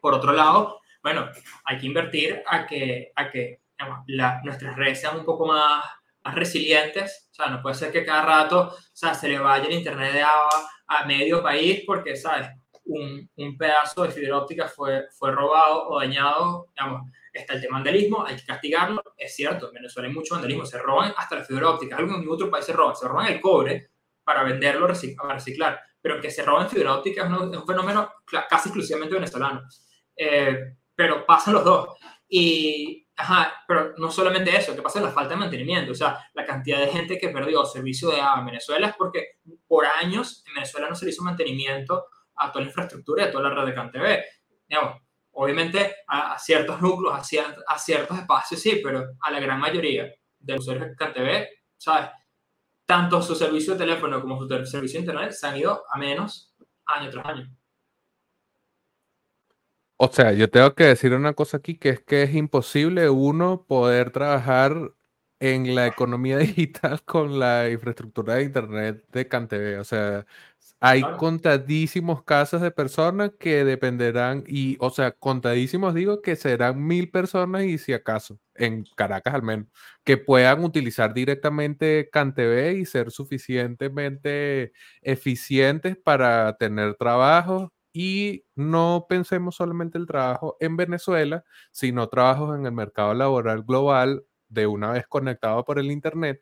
Por otro lado, bueno, hay que invertir a que, a que la, nuestras redes sean un poco más, más resilientes. O sea, no puede ser que cada rato o sea, se le vaya el internet de agua a medio país porque, ¿sabes? Un, pedazo de fibra óptica fue, fue robado o dañado, digamos, está el tema vandalismo, hay que castigarlo, es cierto, en Venezuela hay mucho vandalismo, se roban hasta la fibra óptica, algo en otro país se roban, se roban el cobre para venderlo, para reciclar, pero que se roban fibra óptica es un, fenómeno casi exclusivamente venezolano. Eh, pero pasan los dos. Y, ajá, pero no solamente eso, que pasa la falta de mantenimiento, o sea, la cantidad de gente que perdió servicio de agua en Venezuela es porque por años en Venezuela no se le hizo mantenimiento a toda la infraestructura y a toda la red de CanTV. Digamos, obviamente a, ciertos núcleos, a, a, ciertos espacios sí, pero a la gran mayoría de los usuarios de CanTV, ¿sabes? Tanto su servicio de teléfono como su servicio de internet se han ido a menos año tras año. O sea, yo tengo que decir una cosa aquí, que es que es imposible uno poder trabajar en la economía digital con la infraestructura de internet de CanTV. O sea, hay contadísimos casos de personas que dependerán, y, o sea, contadísimos digo que serán mil personas y si acaso, en Caracas al menos, que puedan utilizar directamente CanTV y ser suficientemente eficientes para tener trabajo. Y no pensemos solamente el trabajo en Venezuela, sino trabajos en el mercado laboral global de una vez conectado por el Internet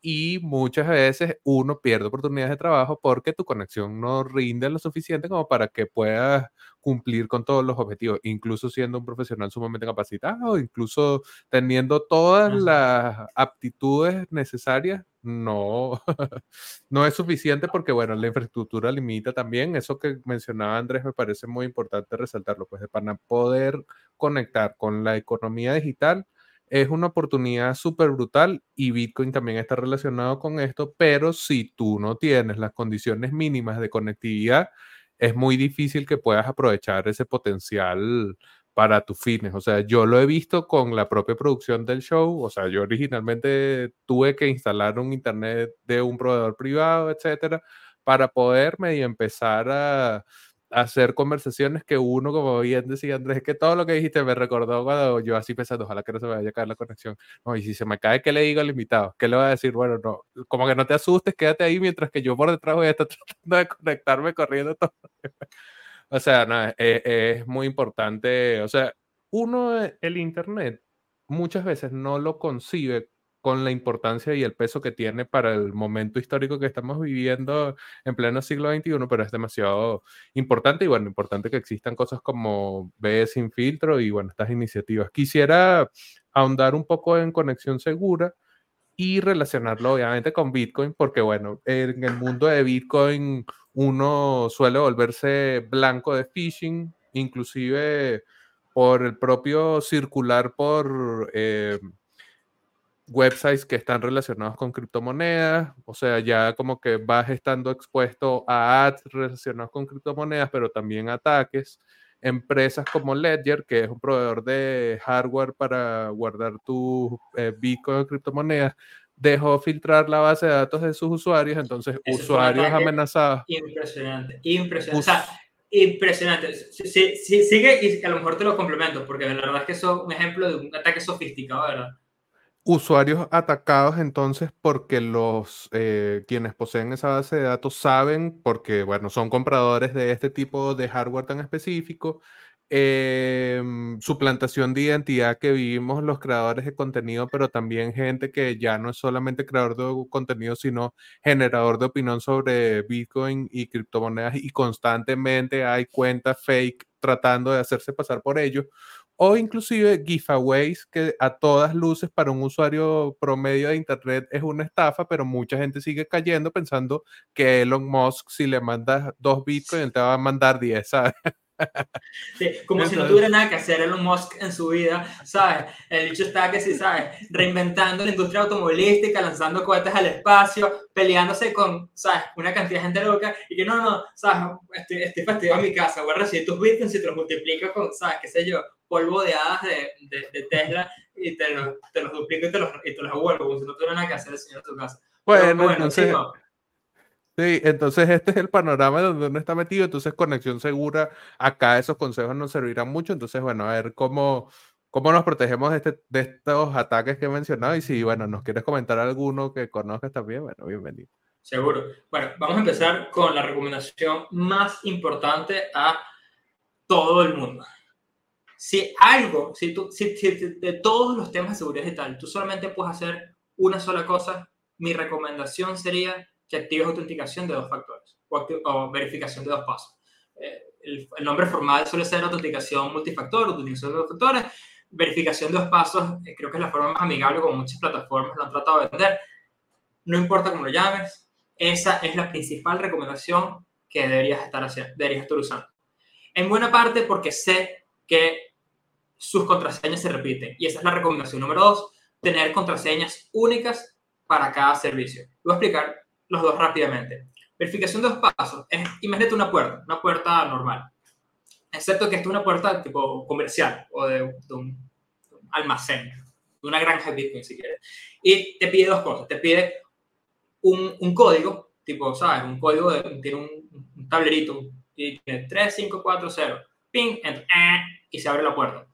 y muchas veces uno pierde oportunidades de trabajo porque tu conexión no rinde lo suficiente como para que puedas cumplir con todos los objetivos, incluso siendo un profesional sumamente capacitado, incluso teniendo todas las aptitudes necesarias, no, no es suficiente porque, bueno, la infraestructura limita también. Eso que mencionaba Andrés me parece muy importante resaltarlo, pues para poder conectar con la economía digital es una oportunidad súper brutal y Bitcoin también está relacionado con esto, pero si tú no tienes las condiciones mínimas de conectividad, es muy difícil que puedas aprovechar ese potencial para tus fines. O sea, yo lo he visto con la propia producción del show. O sea, yo originalmente tuve que instalar un internet de un proveedor privado, etcétera, para poder medio empezar a hacer conversaciones que uno, como bien decía Andrés, que todo lo que dijiste me recordó cuando yo así pensando, ojalá que no se me vaya a caer la conexión. No, y si se me cae, ¿qué le digo al invitado? ¿Qué le voy a decir? Bueno, no, como que no te asustes, quédate ahí mientras que yo por detrás voy a estar tratando de conectarme corriendo todo. o sea, no, es, es muy importante, o sea, uno, el Internet, muchas veces no lo concibe con la importancia y el peso que tiene para el momento histórico que estamos viviendo en pleno siglo XXI, pero es demasiado importante y bueno, importante que existan cosas como B sin filtro y bueno, estas iniciativas. Quisiera ahondar un poco en conexión segura y relacionarlo obviamente con Bitcoin, porque bueno, en el mundo de Bitcoin uno suele volverse blanco de phishing, inclusive por el propio circular por... Eh, websites que están relacionados con criptomonedas, o sea, ya como que vas estando expuesto a ads relacionados con criptomonedas, pero también ataques. Empresas como Ledger, que es un proveedor de hardware para guardar tu eh, Bitcoin o criptomonedas, dejó filtrar la base de datos de sus usuarios, entonces usuarios amenazados. Impresionante, impresionante. o sea, impresionante. Sí, sí, sigue y a lo mejor te lo complemento, porque la verdad es que eso es un ejemplo de un ataque sofisticado, ¿verdad? Usuarios atacados entonces porque los eh, quienes poseen esa base de datos saben, porque bueno, son compradores de este tipo de hardware tan específico, em, suplantación de identidad que vivimos los creadores de contenido, pero también gente que ya no es solamente creador de contenido, sino generador de opinión sobre Bitcoin y criptomonedas y constantemente hay cuentas fake tratando de hacerse pasar por ellos o inclusive giveaways que a todas luces para un usuario promedio de internet es una estafa, pero mucha gente sigue cayendo pensando que Elon Musk si le mandas dos bitcoins te va a mandar 10, ¿sabes? como si no tuviera nada que hacer Elon Musk en su vida, ¿sabes? El dicho está que sí, ¿sabes? Reinventando la industria automovilística, lanzando cohetes al espacio, peleándose con, ¿sabes? Una cantidad de gente loca y que no, no, ¿sabes? Estoy, estoy fastidiado en mi casa, voy a recibir tus bitcoins y te los multiplico con, ¿sabes? ¿Qué sé yo? Polvo de hadas de, de, Tesla y te los, te los duplico y te los, y te los devuelvo, como si no tuviera nada que hacer el señor en tu casa. Bueno, bueno entonces... Sí, entonces este es el panorama donde uno está metido, entonces conexión segura, acá esos consejos nos servirán mucho, entonces bueno, a ver cómo, cómo nos protegemos de, este, de estos ataques que he mencionado y si, bueno, nos quieres comentar alguno que conozcas también, bueno, bienvenido. Seguro. Bueno, vamos a empezar con la recomendación más importante a todo el mundo. Si algo, si, tú, si, de todos los temas de seguridad digital, tú solamente puedes hacer una sola cosa, mi recomendación sería que actives autenticación de dos factores o, verificación de dos pasos. Eh, el, nombre formal suele ser autenticación multifactor, autenticación de dos factores, verificación de dos pasos, eh, creo que es la forma más amigable como muchas plataformas lo han tratado de vender. No importa cómo lo llames, esa es la principal recomendación que deberías estar, haciendo, deberías estar usando. En buena parte porque sé que sus contraseñas se repiten. Y esa es la recomendación número dos, tener contraseñas únicas para cada servicio. Voy a explicar los dos rápidamente. Verificación de dos pasos. Es, imagínate una puerta, una puerta normal. Excepto que esta es una puerta tipo comercial o de, un, almacén, de una granja de Bitcoin si quieres. Y te pide dos cosas. Te pide un, un código, tipo, ¿sabes? Un código, de, tiene un, un tablerito, y tiene 3540, ping, enter, eh, y se abre la puerta.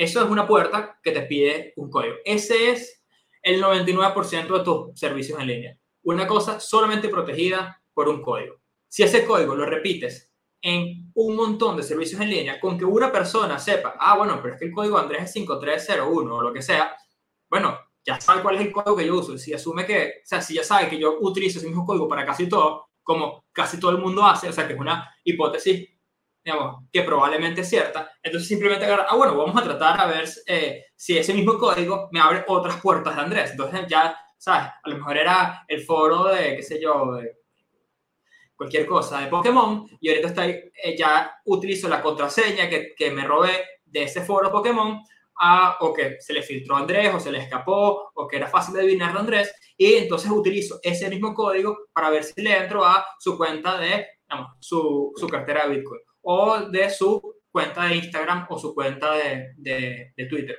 Eso es una puerta que te pide un código. Ese es el 99% de tus servicios en línea una cosa solamente protegida por un código. Si ese código lo repites en un montón de servicios en línea, con que una persona sepa, ah, bueno, pero es que el código Andrés es 5301 o lo que sea, bueno, ya sabe cuál es el código que yo uso. Si asume que, o sea, si ya sabe que yo utilizo ese mismo código para casi todo, como casi todo el mundo hace, o sea, que es una hipótesis, digamos, que probablemente es cierta, entonces simplemente agarra, ah, bueno, vamos a tratar a ver eh, si ese mismo código me abre otras puertas de Andrés. Entonces ya ¿sabes? A lo mejor era el foro de, qué sé yo, de cualquier cosa de Pokémon y ahorita estoy, eh, ya utilizo la contraseña que, que, me robé de ese foro Pokémon a, o que se le filtró a Andrés o se le escapó o que era fácil de adivinar de Andrés y entonces utilizo ese mismo código para ver si le entro a su cuenta de, digamos, su, su cartera de Bitcoin o de su cuenta de Instagram o su cuenta de, de, de Twitter.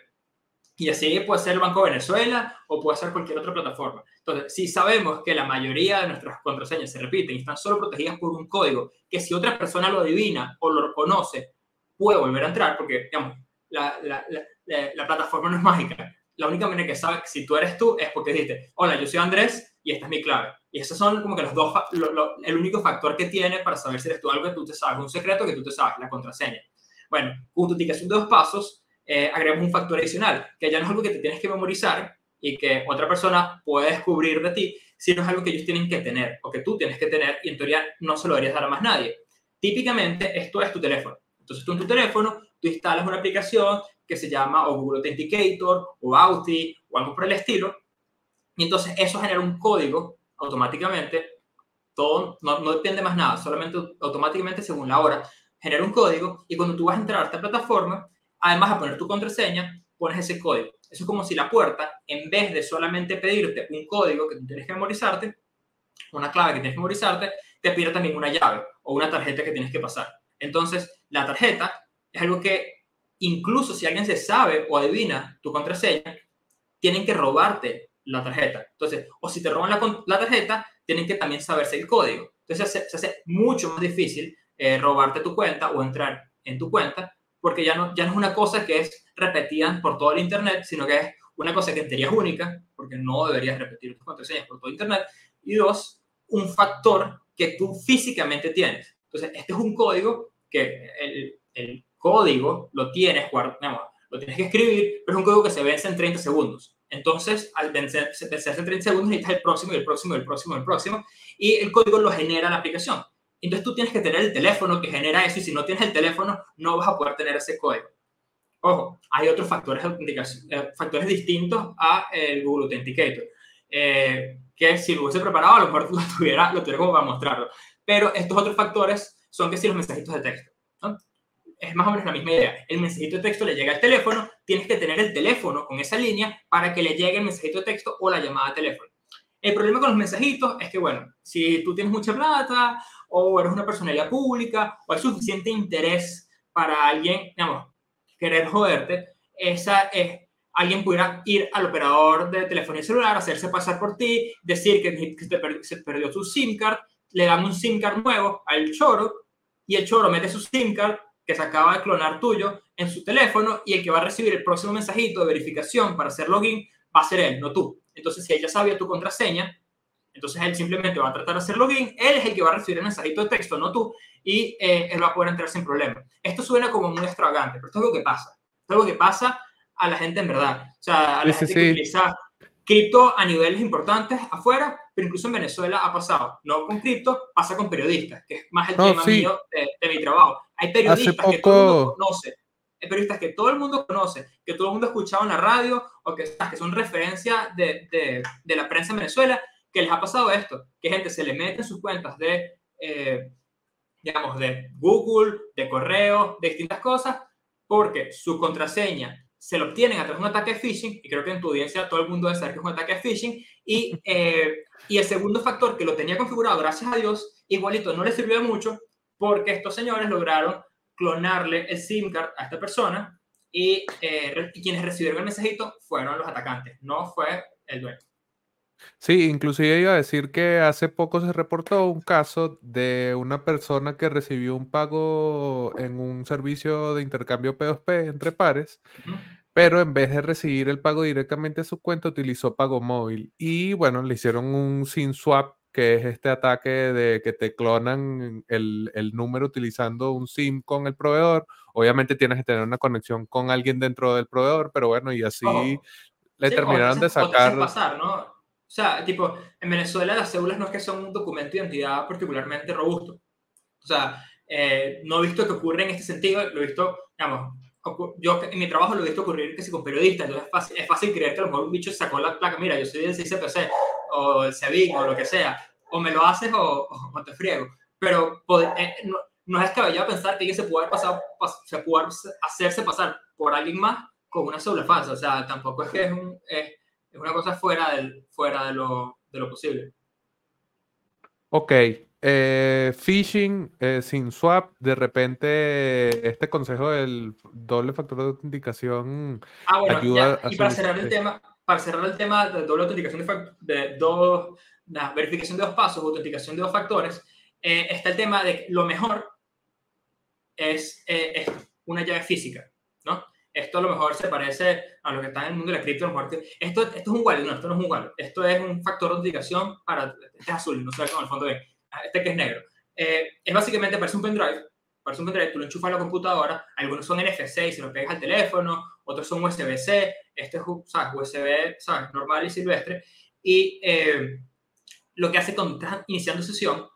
Y así puede ser el Banco de Venezuela o puede ser cualquier otra plataforma. Entonces, si sabemos que la mayoría de nuestras contraseñas se repiten y están solo protegidas por un código, que si otra persona lo adivina o lo reconoce, puede volver a entrar, porque, digamos, la, la, la, plataforma no es mágica. La única manera que sabe si tú eres tú es porque dices, hola, yo soy Andrés y esta es mi clave. Y esos son como que los dos, el único factor que tiene para saber si eres tú algo que tú te sabes, un secreto que tú te sabes, la contraseña. Bueno, autenticación de dos pasos eh, agregamos un factor adicional, que ya no es algo que te tienes que memorizar y que otra persona puede descubrir de ti, sino es algo que ellos tienen que tener o que tú tienes que tener y en teoría no se lo deberías dar a más nadie. Típicamente esto es tu teléfono. Entonces tú en tu teléfono, tú instalas una aplicación que se llama o Google Authenticator o Authy o algo por el estilo y entonces eso genera un código automáticamente, todo, no, no depende más nada, solamente automáticamente según la hora, genera un código y cuando tú vas a entrar a esta plataforma, además de poner tu contraseña, pones ese código. eso es como si la puerta, en vez de solamente pedirte un código que tienes que memorizarte, una clave que tienes que memorizarte, te pide también una llave o una tarjeta que tienes que pasar. Entonces, la tarjeta es algo que incluso si alguien se sabe o adivina tu contraseña, tienen que robarte la tarjeta. Entonces, o si te roban la, tarjeta, tienen que también saberse el código. Entonces, se, hace mucho más difícil eh, robarte tu cuenta o entrar en tu cuenta, porque ya no, ya no es una cosa que es repetida por todo el Internet, sino que es una cosa que en teoría es única, porque no deberías repetir tus contraseñas por todo Internet. Y dos, un factor que tú físicamente tienes. Entonces, este es un código que el, el código lo tienes, lo tienes que escribir, pero es un código que se vence en 30 segundos. Entonces, al vencerse, en 30 segundos, necesitas el próximo y el próximo y el próximo y el próximo, y el código lo genera la aplicación. Entonces, tú tienes que tener el teléfono que genera eso, y si no tienes el teléfono, no vas a poder tener ese código. Ojo, hay otros factores de autenticación, eh, factores distintos a el Google Authenticator, eh, que si lo hubiese preparado, a lo mejor lo tuviera, lo tuviera como para mostrarlo. Pero estos otros factores son que si los mensajitos de texto. Es más o menos la misma idea. El mensajito de texto le llega al teléfono, tienes que tener el teléfono con esa línea para que le llegue el mensajito de texto o la llamada de teléfono. El problema con los mensajitos es que, bueno, si tú tienes mucha plata o eres una personalidad pública o hay suficiente interés para alguien, digamos, querer joderte, esa es, alguien pudiera ir al operador de telefonía celular, hacerse pasar por ti, decir que, se perdió su SIM card, le dan un SIM card nuevo al choro y el choro mete su SIM card que se acaba de clonar tuyo en su teléfono y el que va a recibir el próximo mensajito de verificación para hacer login va a ser él, no tú. Entonces, si ella sabía tu contraseña, entonces él simplemente va a tratar de hacer login, él es el que va a recibir el mensajito de texto, no tú, y eh, él va a poder entrar sin problema. Esto suena como muy extravagante, pero esto es lo que pasa. Esto es algo que pasa a la gente en verdad. O sea, a la gente que utiliza cripto a niveles importantes afuera, pero incluso en Venezuela ha pasado. No con cripto, pasa con periodistas, que es más el tema mío de, mi trabajo. Hay periodistas que todo el mundo conoce, hay periodistas que todo el mundo conoce, que todo el mundo ha escuchado en la radio o que, que son referencia de, de, de, la prensa en Venezuela, que les ha pasado esto, que gente se le mete en sus cuentas de, eh, digamos, de Google, de correo, de distintas cosas, porque su contraseña se lo obtienen a través de un ataque de phishing, y creo que en tu audiencia todo el mundo debe saber que es un ataque de phishing, y, eh, y el segundo factor que lo tenía configurado, gracias a Dios, igualito no le sirvió de mucho, porque estos señores lograron clonarle el SIM card a esta persona, y, eh, y quienes recibieron el mensajito fueron los atacantes, no fue el dueño. Sí, inclusive iba a decir que hace poco se reportó un caso de una persona que recibió un pago en un servicio de intercambio P2P entre pares, pero en vez de recibir el pago directamente a su cuenta, utilizó pago móvil. Y bueno, le hicieron un SIM swap, que es este ataque de que te clonan el, número utilizando un SIM con el proveedor. Obviamente tienes que tener una conexión con alguien dentro del proveedor, pero bueno, y así le terminaron de sacar. Pasar, ¿no? O sea, tipo, en Venezuela las cédulas no es que son un documento de identidad particularmente robusto. O sea, eh, no he visto que ocurra en este sentido, lo he visto, digamos, yo en mi trabajo lo he visto ocurrir que si con periodistas, entonces es fácil, es fácil creer que a lo mejor un bicho sacó la placa, mira, yo soy del CICPC o el CEBIC o lo que sea, o me lo haces o, o te friego. Pero eh, no, no, es descabellado pensar que alguien se puede, pasar, se puede hacerse pasar por alguien más con una cédula falsa. O sea, tampoco es que es un... Es, es una cosa fuera, del, fuera de, lo, de lo posible. Ok. Eh, phishing eh, sin swap, de repente este consejo del doble factor de autenticación ah, bueno, ayuda Y para cerrar el tema, para cerrar el tema de doble autenticación de, dos, la verificación de dos pasos, autenticación de dos factores, eh, está el tema de que lo mejor es, es una llave física, ¿no? esto a lo mejor se parece a lo que está en el mundo de la cripto, esto, esto es un wallet, no, esto no es un wallet, esto es un factor de autenticación para, este es azul, no sé cómo el fondo ah, este que es negro. Eh, es básicamente, parece un pendrive, parece un pendrive, tú lo enchufas a la computadora, algunos son NFC y se lo pegas al teléfono, otros son USB-C, este es ¿sabes? USB ¿sabes? normal y silvestre, y eh, lo que hace cuando estás iniciando sesión,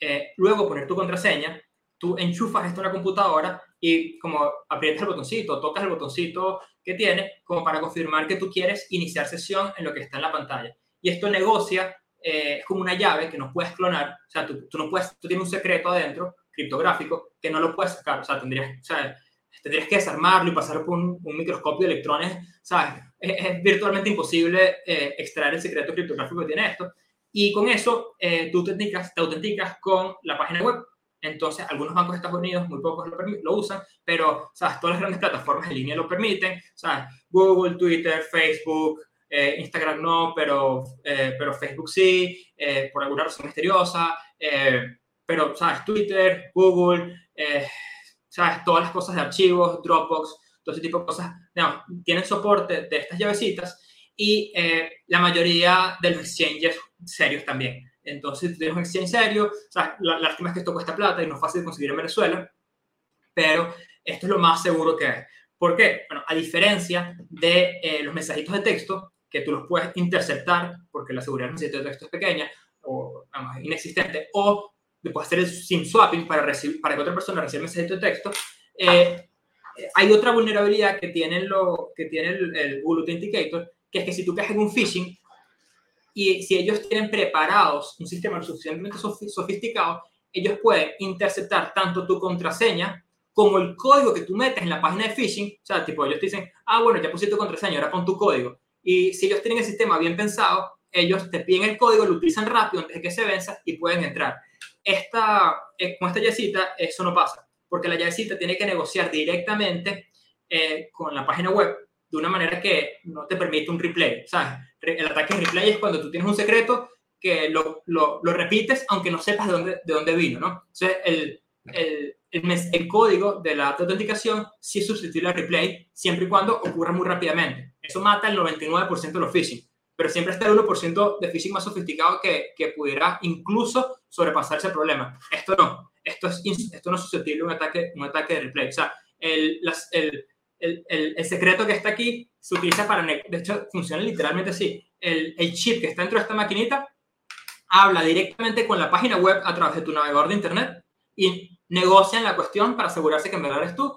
eh, luego poner tu contraseña, tú enchufas esto en la computadora y como aprietas el botoncito, tocas el botoncito que tiene como para confirmar que tú quieres iniciar sesión en lo que está en la pantalla. Y esto negocia, eh, es como una llave que no puedes clonar, o sea, tú, tú, no puedes, tú tienes un secreto adentro, criptográfico, que no lo puedes sacar, o sea, tendrías, sea, tendrías que desarmarlo y pasar por un, microscopio de electrones, ¿sabes? Es, virtualmente imposible eh, extraer el secreto criptográfico que tiene esto. Y con eso eh, tú te autenticas, te autenticas con la página web. Entonces, algunos bancos de Estados Unidos, muy pocos lo, lo, usan, pero, ¿sabes? Todas las grandes plataformas en línea lo permiten, ¿sabes? Google, Twitter, Facebook, eh, Instagram no, pero, pero Facebook sí, por alguna razón misteriosa, pero, ¿sabes? Twitter, Google, ¿sabes? Todas las cosas de archivos, Dropbox, todo ese tipo de cosas, digamos, tienen soporte de estas llavecitas y eh, la mayoría de los exchanges serios también. Entonces, si tienes un exchange serio, sea, la, lástima es que esto cuesta plata y no es fácil de conseguir en Venezuela, pero esto es lo más seguro que es. ¿Por qué? Bueno, a diferencia de eh, los mensajitos de texto, que tú los puedes interceptar, porque la seguridad del mensajito de texto es pequeña o vamos, inexistente, o puedes hacer el SIM swapping para, recibir, para que otra persona reciba el mensaje de texto. Eh, hay otra vulnerabilidad que tiene, lo, que tiene el, Google Authenticator, que es que si tú caes en un phishing y si ellos tienen preparados un sistema lo suficientemente sofisticado, ellos pueden interceptar tanto tu contraseña como el código que tú metes en la página de phishing. O sea, tipo, ellos te dicen, ah, bueno, ya pusiste tu contraseña, ahora pon tu código. Y si ellos tienen el sistema bien pensado, ellos te piden el código, lo utilizan rápido antes de que se venza y pueden entrar esta, eh, con esta llavecita eso no pasa, porque la llavecita tiene que negociar directamente eh, con la página web de una manera que no te permite un replay. ¿sabes? El ataque en replay es cuando tú tienes un secreto que lo, lo, lo repites aunque no sepas de dónde, de dónde vino. ¿no? Entonces, el, el, el, código de la autenticación sí es susceptible al replay siempre y cuando ocurra muy rápidamente. Eso mata el 99% de los phishing pero siempre está el 1% de phishing más sofisticado que, que, pudiera incluso sobrepasar ese problema. Esto no, esto, es, esto no es susceptible a un ataque, un ataque de replay. O sea, el, el, el, el, secreto que está aquí se utiliza para, de hecho, funciona literalmente así. El, el chip que está dentro de esta maquinita habla directamente con la página web a través de tu navegador de internet y negocian la cuestión para asegurarse que en verdad eres tú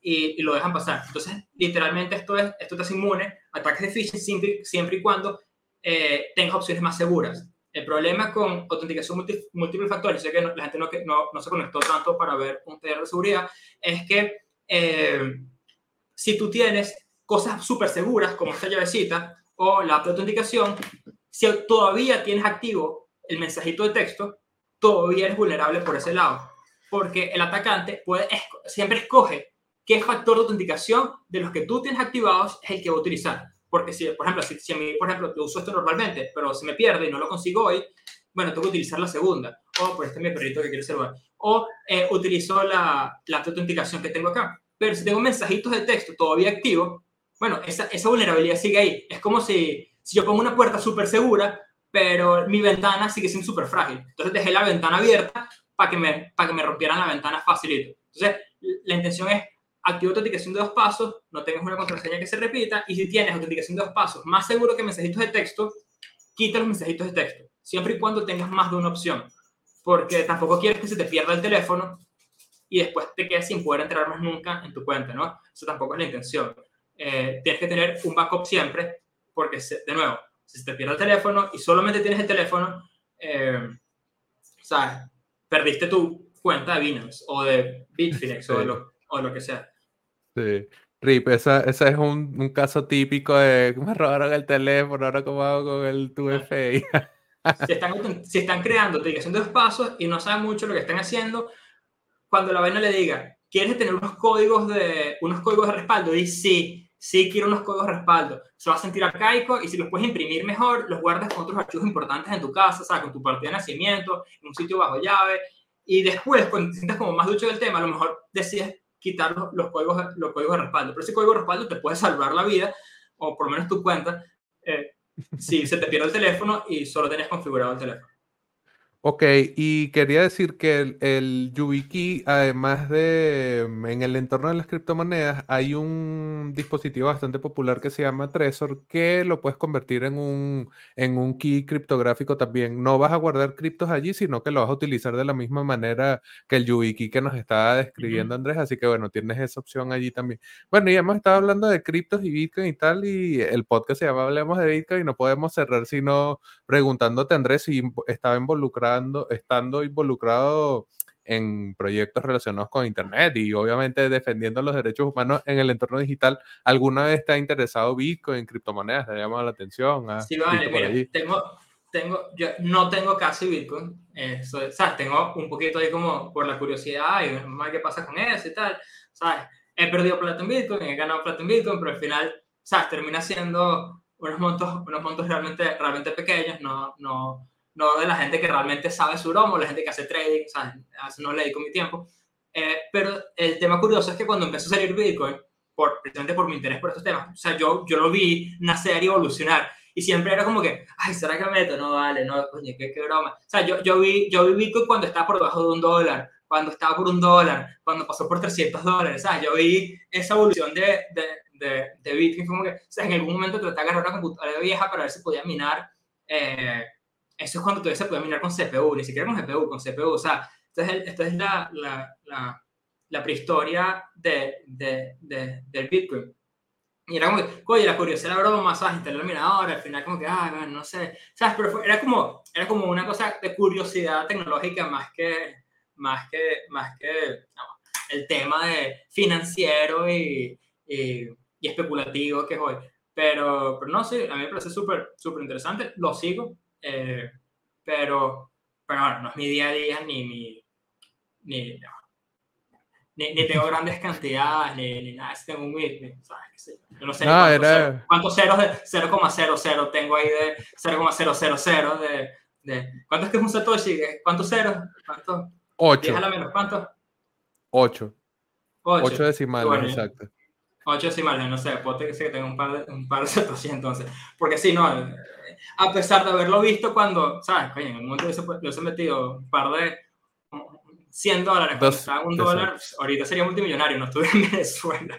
y, lo dejan pasar. Entonces, literalmente esto, es, esto te hace inmune ataques de phishing siempre, siempre y cuando eh, tengas opciones más seguras. El problema con autenticación múltiple factores, sé que la gente no, no, no, se conectó tanto para ver un taller de seguridad, es que eh, si tú tienes cosas súper seguras como esta llavecita o la autenticación, si todavía tienes activo el mensajito de texto, todavía eres vulnerable por ese lado. Porque el atacante puede, siempre escoge qué factor de autenticación de los que tú tienes activados es el que va a utilizar. Porque si, por ejemplo, si, a mí, por ejemplo, yo uso esto normalmente, pero se me pierde y no lo consigo hoy, bueno, tengo que utilizar la segunda. O, por este es mi perrito que quiere salvar. O eh, utilizo la, la autenticación que tengo acá. Pero si tengo mensajitos de texto todavía activo, bueno, esa, esa vulnerabilidad sigue ahí. Es como si, si yo pongo una puerta súper segura, pero mi ventana sigue siendo súper frágil. Entonces dejé la ventana abierta para que, me, para que me rompieran la ventana facilito. Entonces, la intención es activa autenticación de dos pasos, no tengas una contraseña que se repita, y si tienes autenticación de dos pasos más seguro que mensajitos de texto, quita los mensajitos de texto, siempre y cuando tengas más de una opción, porque tampoco quieres que se te pierda el teléfono y después te quedes sin poder entrar más nunca en tu cuenta, ¿no? Eso tampoco es la intención. Eh, tienes que tener un backup siempre, porque, de nuevo, si se te pierde el teléfono y solamente tienes el teléfono, eh, ¿sabes? Perdiste tu cuenta de Binance o de Bitfinex o, de lo, o lo que sea. Sí. Rip, esa, ese es un, un, caso típico de me robaron el teléfono, ahora cómo hago con el tu si, están, si están creando autenticación de dos pasos y no saben mucho lo que están haciendo, cuando la vaina le diga, ¿quieres tener unos códigos de, unos códigos de respaldo? Y sí, sí quiero unos códigos de respaldo. Se va a sentir arcaico y si los puedes imprimir mejor, los guardas con otros archivos importantes en tu casa, o sea, con tu partida de nacimiento, en un sitio bajo llave. Y después, cuando te sientas como más ducho del tema, a lo mejor decides quitar los, códigos, los códigos de respaldo. Pero ese código de respaldo te puede salvar la vida, o por lo menos tu cuenta, eh, si se te pierde el teléfono y solo tenés configurado el teléfono. Ok, y quería decir que el, el YubiKey, además de mm, en el entorno de las criptomonedas, hay un dispositivo bastante popular que se llama Trezor, que lo puedes convertir en un, en un key criptográfico también. No vas a guardar criptos allí, sino que lo vas a utilizar de la misma manera que el YubiKey que nos estaba describiendo Andrés, así que bueno, tienes esa opción allí también. Bueno, y hemos estado hablando de criptos y Bitcoin y tal, y el podcast se llama Hablemos de Bitcoin y no podemos cerrar sino preguntándote, Andrés, si estaba involucrado estando involucrado en proyectos relacionados con Internet y obviamente defendiendo los derechos humanos en el entorno digital, ¿alguna vez te ha interesado Bitcoin, criptomonedas? ¿Te ha llamado la atención? Sí, vale, mira, tengo, tengo, yo no tengo casi Bitcoin, o sea, tengo un poquito ahí como por la curiosidad y más qué pasa con eso y tal, ¿sabes? He perdido plata en Bitcoin, he ganado plata en Bitcoin, pero al final, ¿sabes? Termina siendo unos montos, unos montos realmente, realmente pequeños, no, no, no de la gente que realmente sabe su bromo, la gente que hace trading, ¿sabes? No le dedico mi tiempo. Eh, pero el tema curioso es que cuando empezó a salir Bitcoin, por, precisamente por mi interés por estos temas, o sea, yo, yo lo vi nacer y evolucionar y siempre era como que, ay, ¿será que meto? No, vale, no, coño, qué, qué broma. O sea, yo, yo, vi, yo vi Bitcoin cuando estaba por debajo de un dólar, cuando estaba por un dólar, cuando pasó por 300 dólares, sea, Yo vi esa evolución de, de, de, de Bitcoin, como que, o sea, en algún momento traté de agarrar una computadora vieja para ver si podía minar. Eh, eso es cuando todavía se podía minar con CPU, ni siquiera con GPU, con CPU. O sea, esta es, esta es la, la, la, la prehistoria de, de, de, del Bitcoin. Y era como que, oye, la curiosidad era broma, ¿sabes? Instalé el mirador, al final como que, ah, bueno, no sé, ¿sabes? Pero era, como, era como una cosa de curiosidad tecnológica más que, más que, más que el tema de financiero y, y, especulativo que es hoy. Pero, pero no sé, a mí me parece súper, súper interesante, lo sigo, eh, pero, pero bueno, no es mi día a día ni mi, ni, ni, tengo grandes cantidades, ni, ni nada, tengo un ¿sabes? Yo no sé cuántos, ceros de 0,00 tengo ahí de 0,000 de, de... ¿Cuánto es que es un Satoshi? ¿Cuántos ceros? ¿Cuántos? 8. Déjala menos, ¿cuántos? 8. 8 decimales, exacto. 8 decimales, no sé, puedo que tengo un par de, un par de Satoshi entonces. Porque si no, a pesar de haberlo visto cuando, ¿sabes? Coño, en un momento yo se he metido un par de 100 dólares, cuando estaba un dólar, ahorita sería multimillonario, no estuve en Venezuela.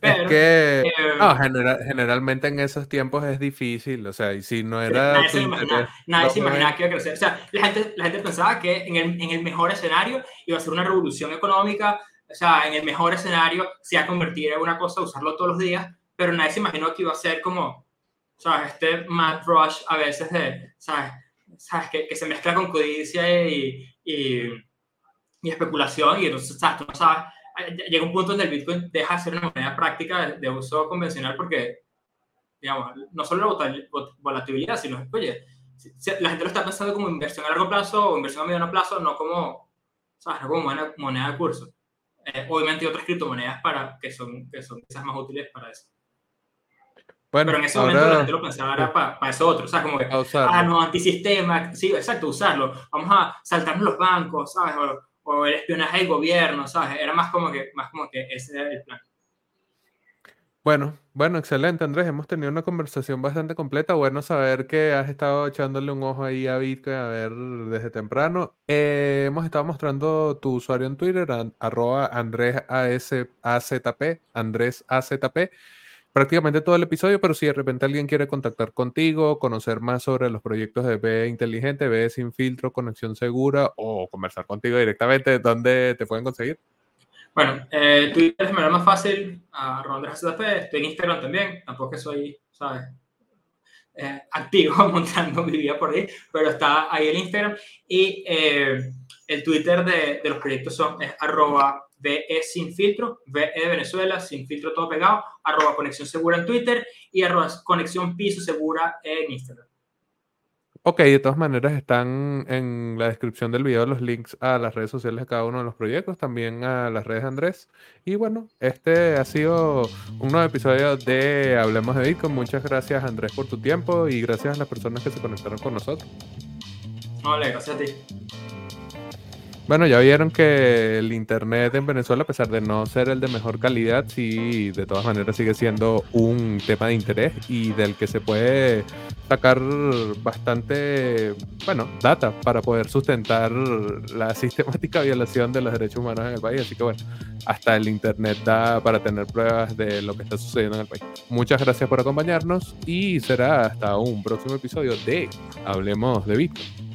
Pero, es que eh, generalmente en esos tiempos es difícil, o sea, y si no era. Nadie, se, imaginaba, que iba a crecer. O sea, la gente, la gente pensaba que en el, en el, mejor escenario iba a ser una revolución económica, o sea, en el mejor escenario se iba a convertir en una cosa, usarlo todos los días, pero nadie se imaginó que iba a ser como, ¿sabes? Este mad rush a veces de, ¿sabes? ¿sabes? Que, que se mezcla con codicia y, y, y especulación, y entonces, ¿sabes? Tú sabes llega un punto donde el Bitcoin deja de ser una moneda práctica de, uso convencional porque, digamos, no solo la volatilidad, sino, oye, la gente lo está pensando como inversión a largo plazo o inversión a mediano plazo, no como, ¿sabes? No como moneda, moneda de curso. Eh, obviamente hay otras criptomonedas para, que, son, que son quizás más útiles para eso. Bueno, Pero en ese momento la gente lo pensaba era para, para eso otro, o sea, como que, ah, no, antisistema, sí, exacto, usarlo, vamos a saltarnos los bancos, ¿sabes? o el espionaje del gobierno, ¿sabes? Era más como que, más como que ese era el plan. Bueno, bueno, excelente Andrés, hemos tenido una conversación bastante completa, bueno saber que has estado echándole un ojo ahí a Bitcoin a ver desde temprano. Eh, hemos estado mostrando tu usuario en Twitter, arroba Andrés AZP, Andrés AZP prácticamente todo el episodio, pero si de repente alguien quiere contactar contigo, conocer más sobre los proyectos de B Inteligente, B Sin Filtro, Conexión Segura o conversar contigo directamente, ¿dónde te pueden conseguir? Bueno, eh, Twitter es manera más fácil, a ZP, estoy en Instagram también, tampoco soy, ¿sabes? Eh, activo montando mi vida por ahí, pero está ahí el Instagram y eh, el Twitter de, los proyectos son es arroba VE sin filtro, VE Venezuela, sin filtro todo pegado, arroba conexión segura en Twitter y arroba conexión piso segura en Instagram. Ok, de todas maneras están en la descripción del video los links a las redes sociales de cada uno de los proyectos, también a las redes de Andrés. Y bueno, este ha sido un nuevo episodio de Hablemos de Bitcoin. Muchas gracias Andrés por tu tiempo y gracias a las personas que se conectaron con nosotros. Hola, gracias a ti. Bueno, ya vieron que el internet en Venezuela, a pesar de no ser el de mejor calidad, sí, de todas maneras sigue siendo un tema de interés y del que se puede sacar bastante, bueno, data para poder sustentar la sistemática violación de los derechos humanos en el país. Así que bueno, hasta el internet da para tener pruebas de lo que está sucediendo en el país. Muchas gracias por acompañarnos y será hasta un próximo episodio de Hablemos de Bitcoin.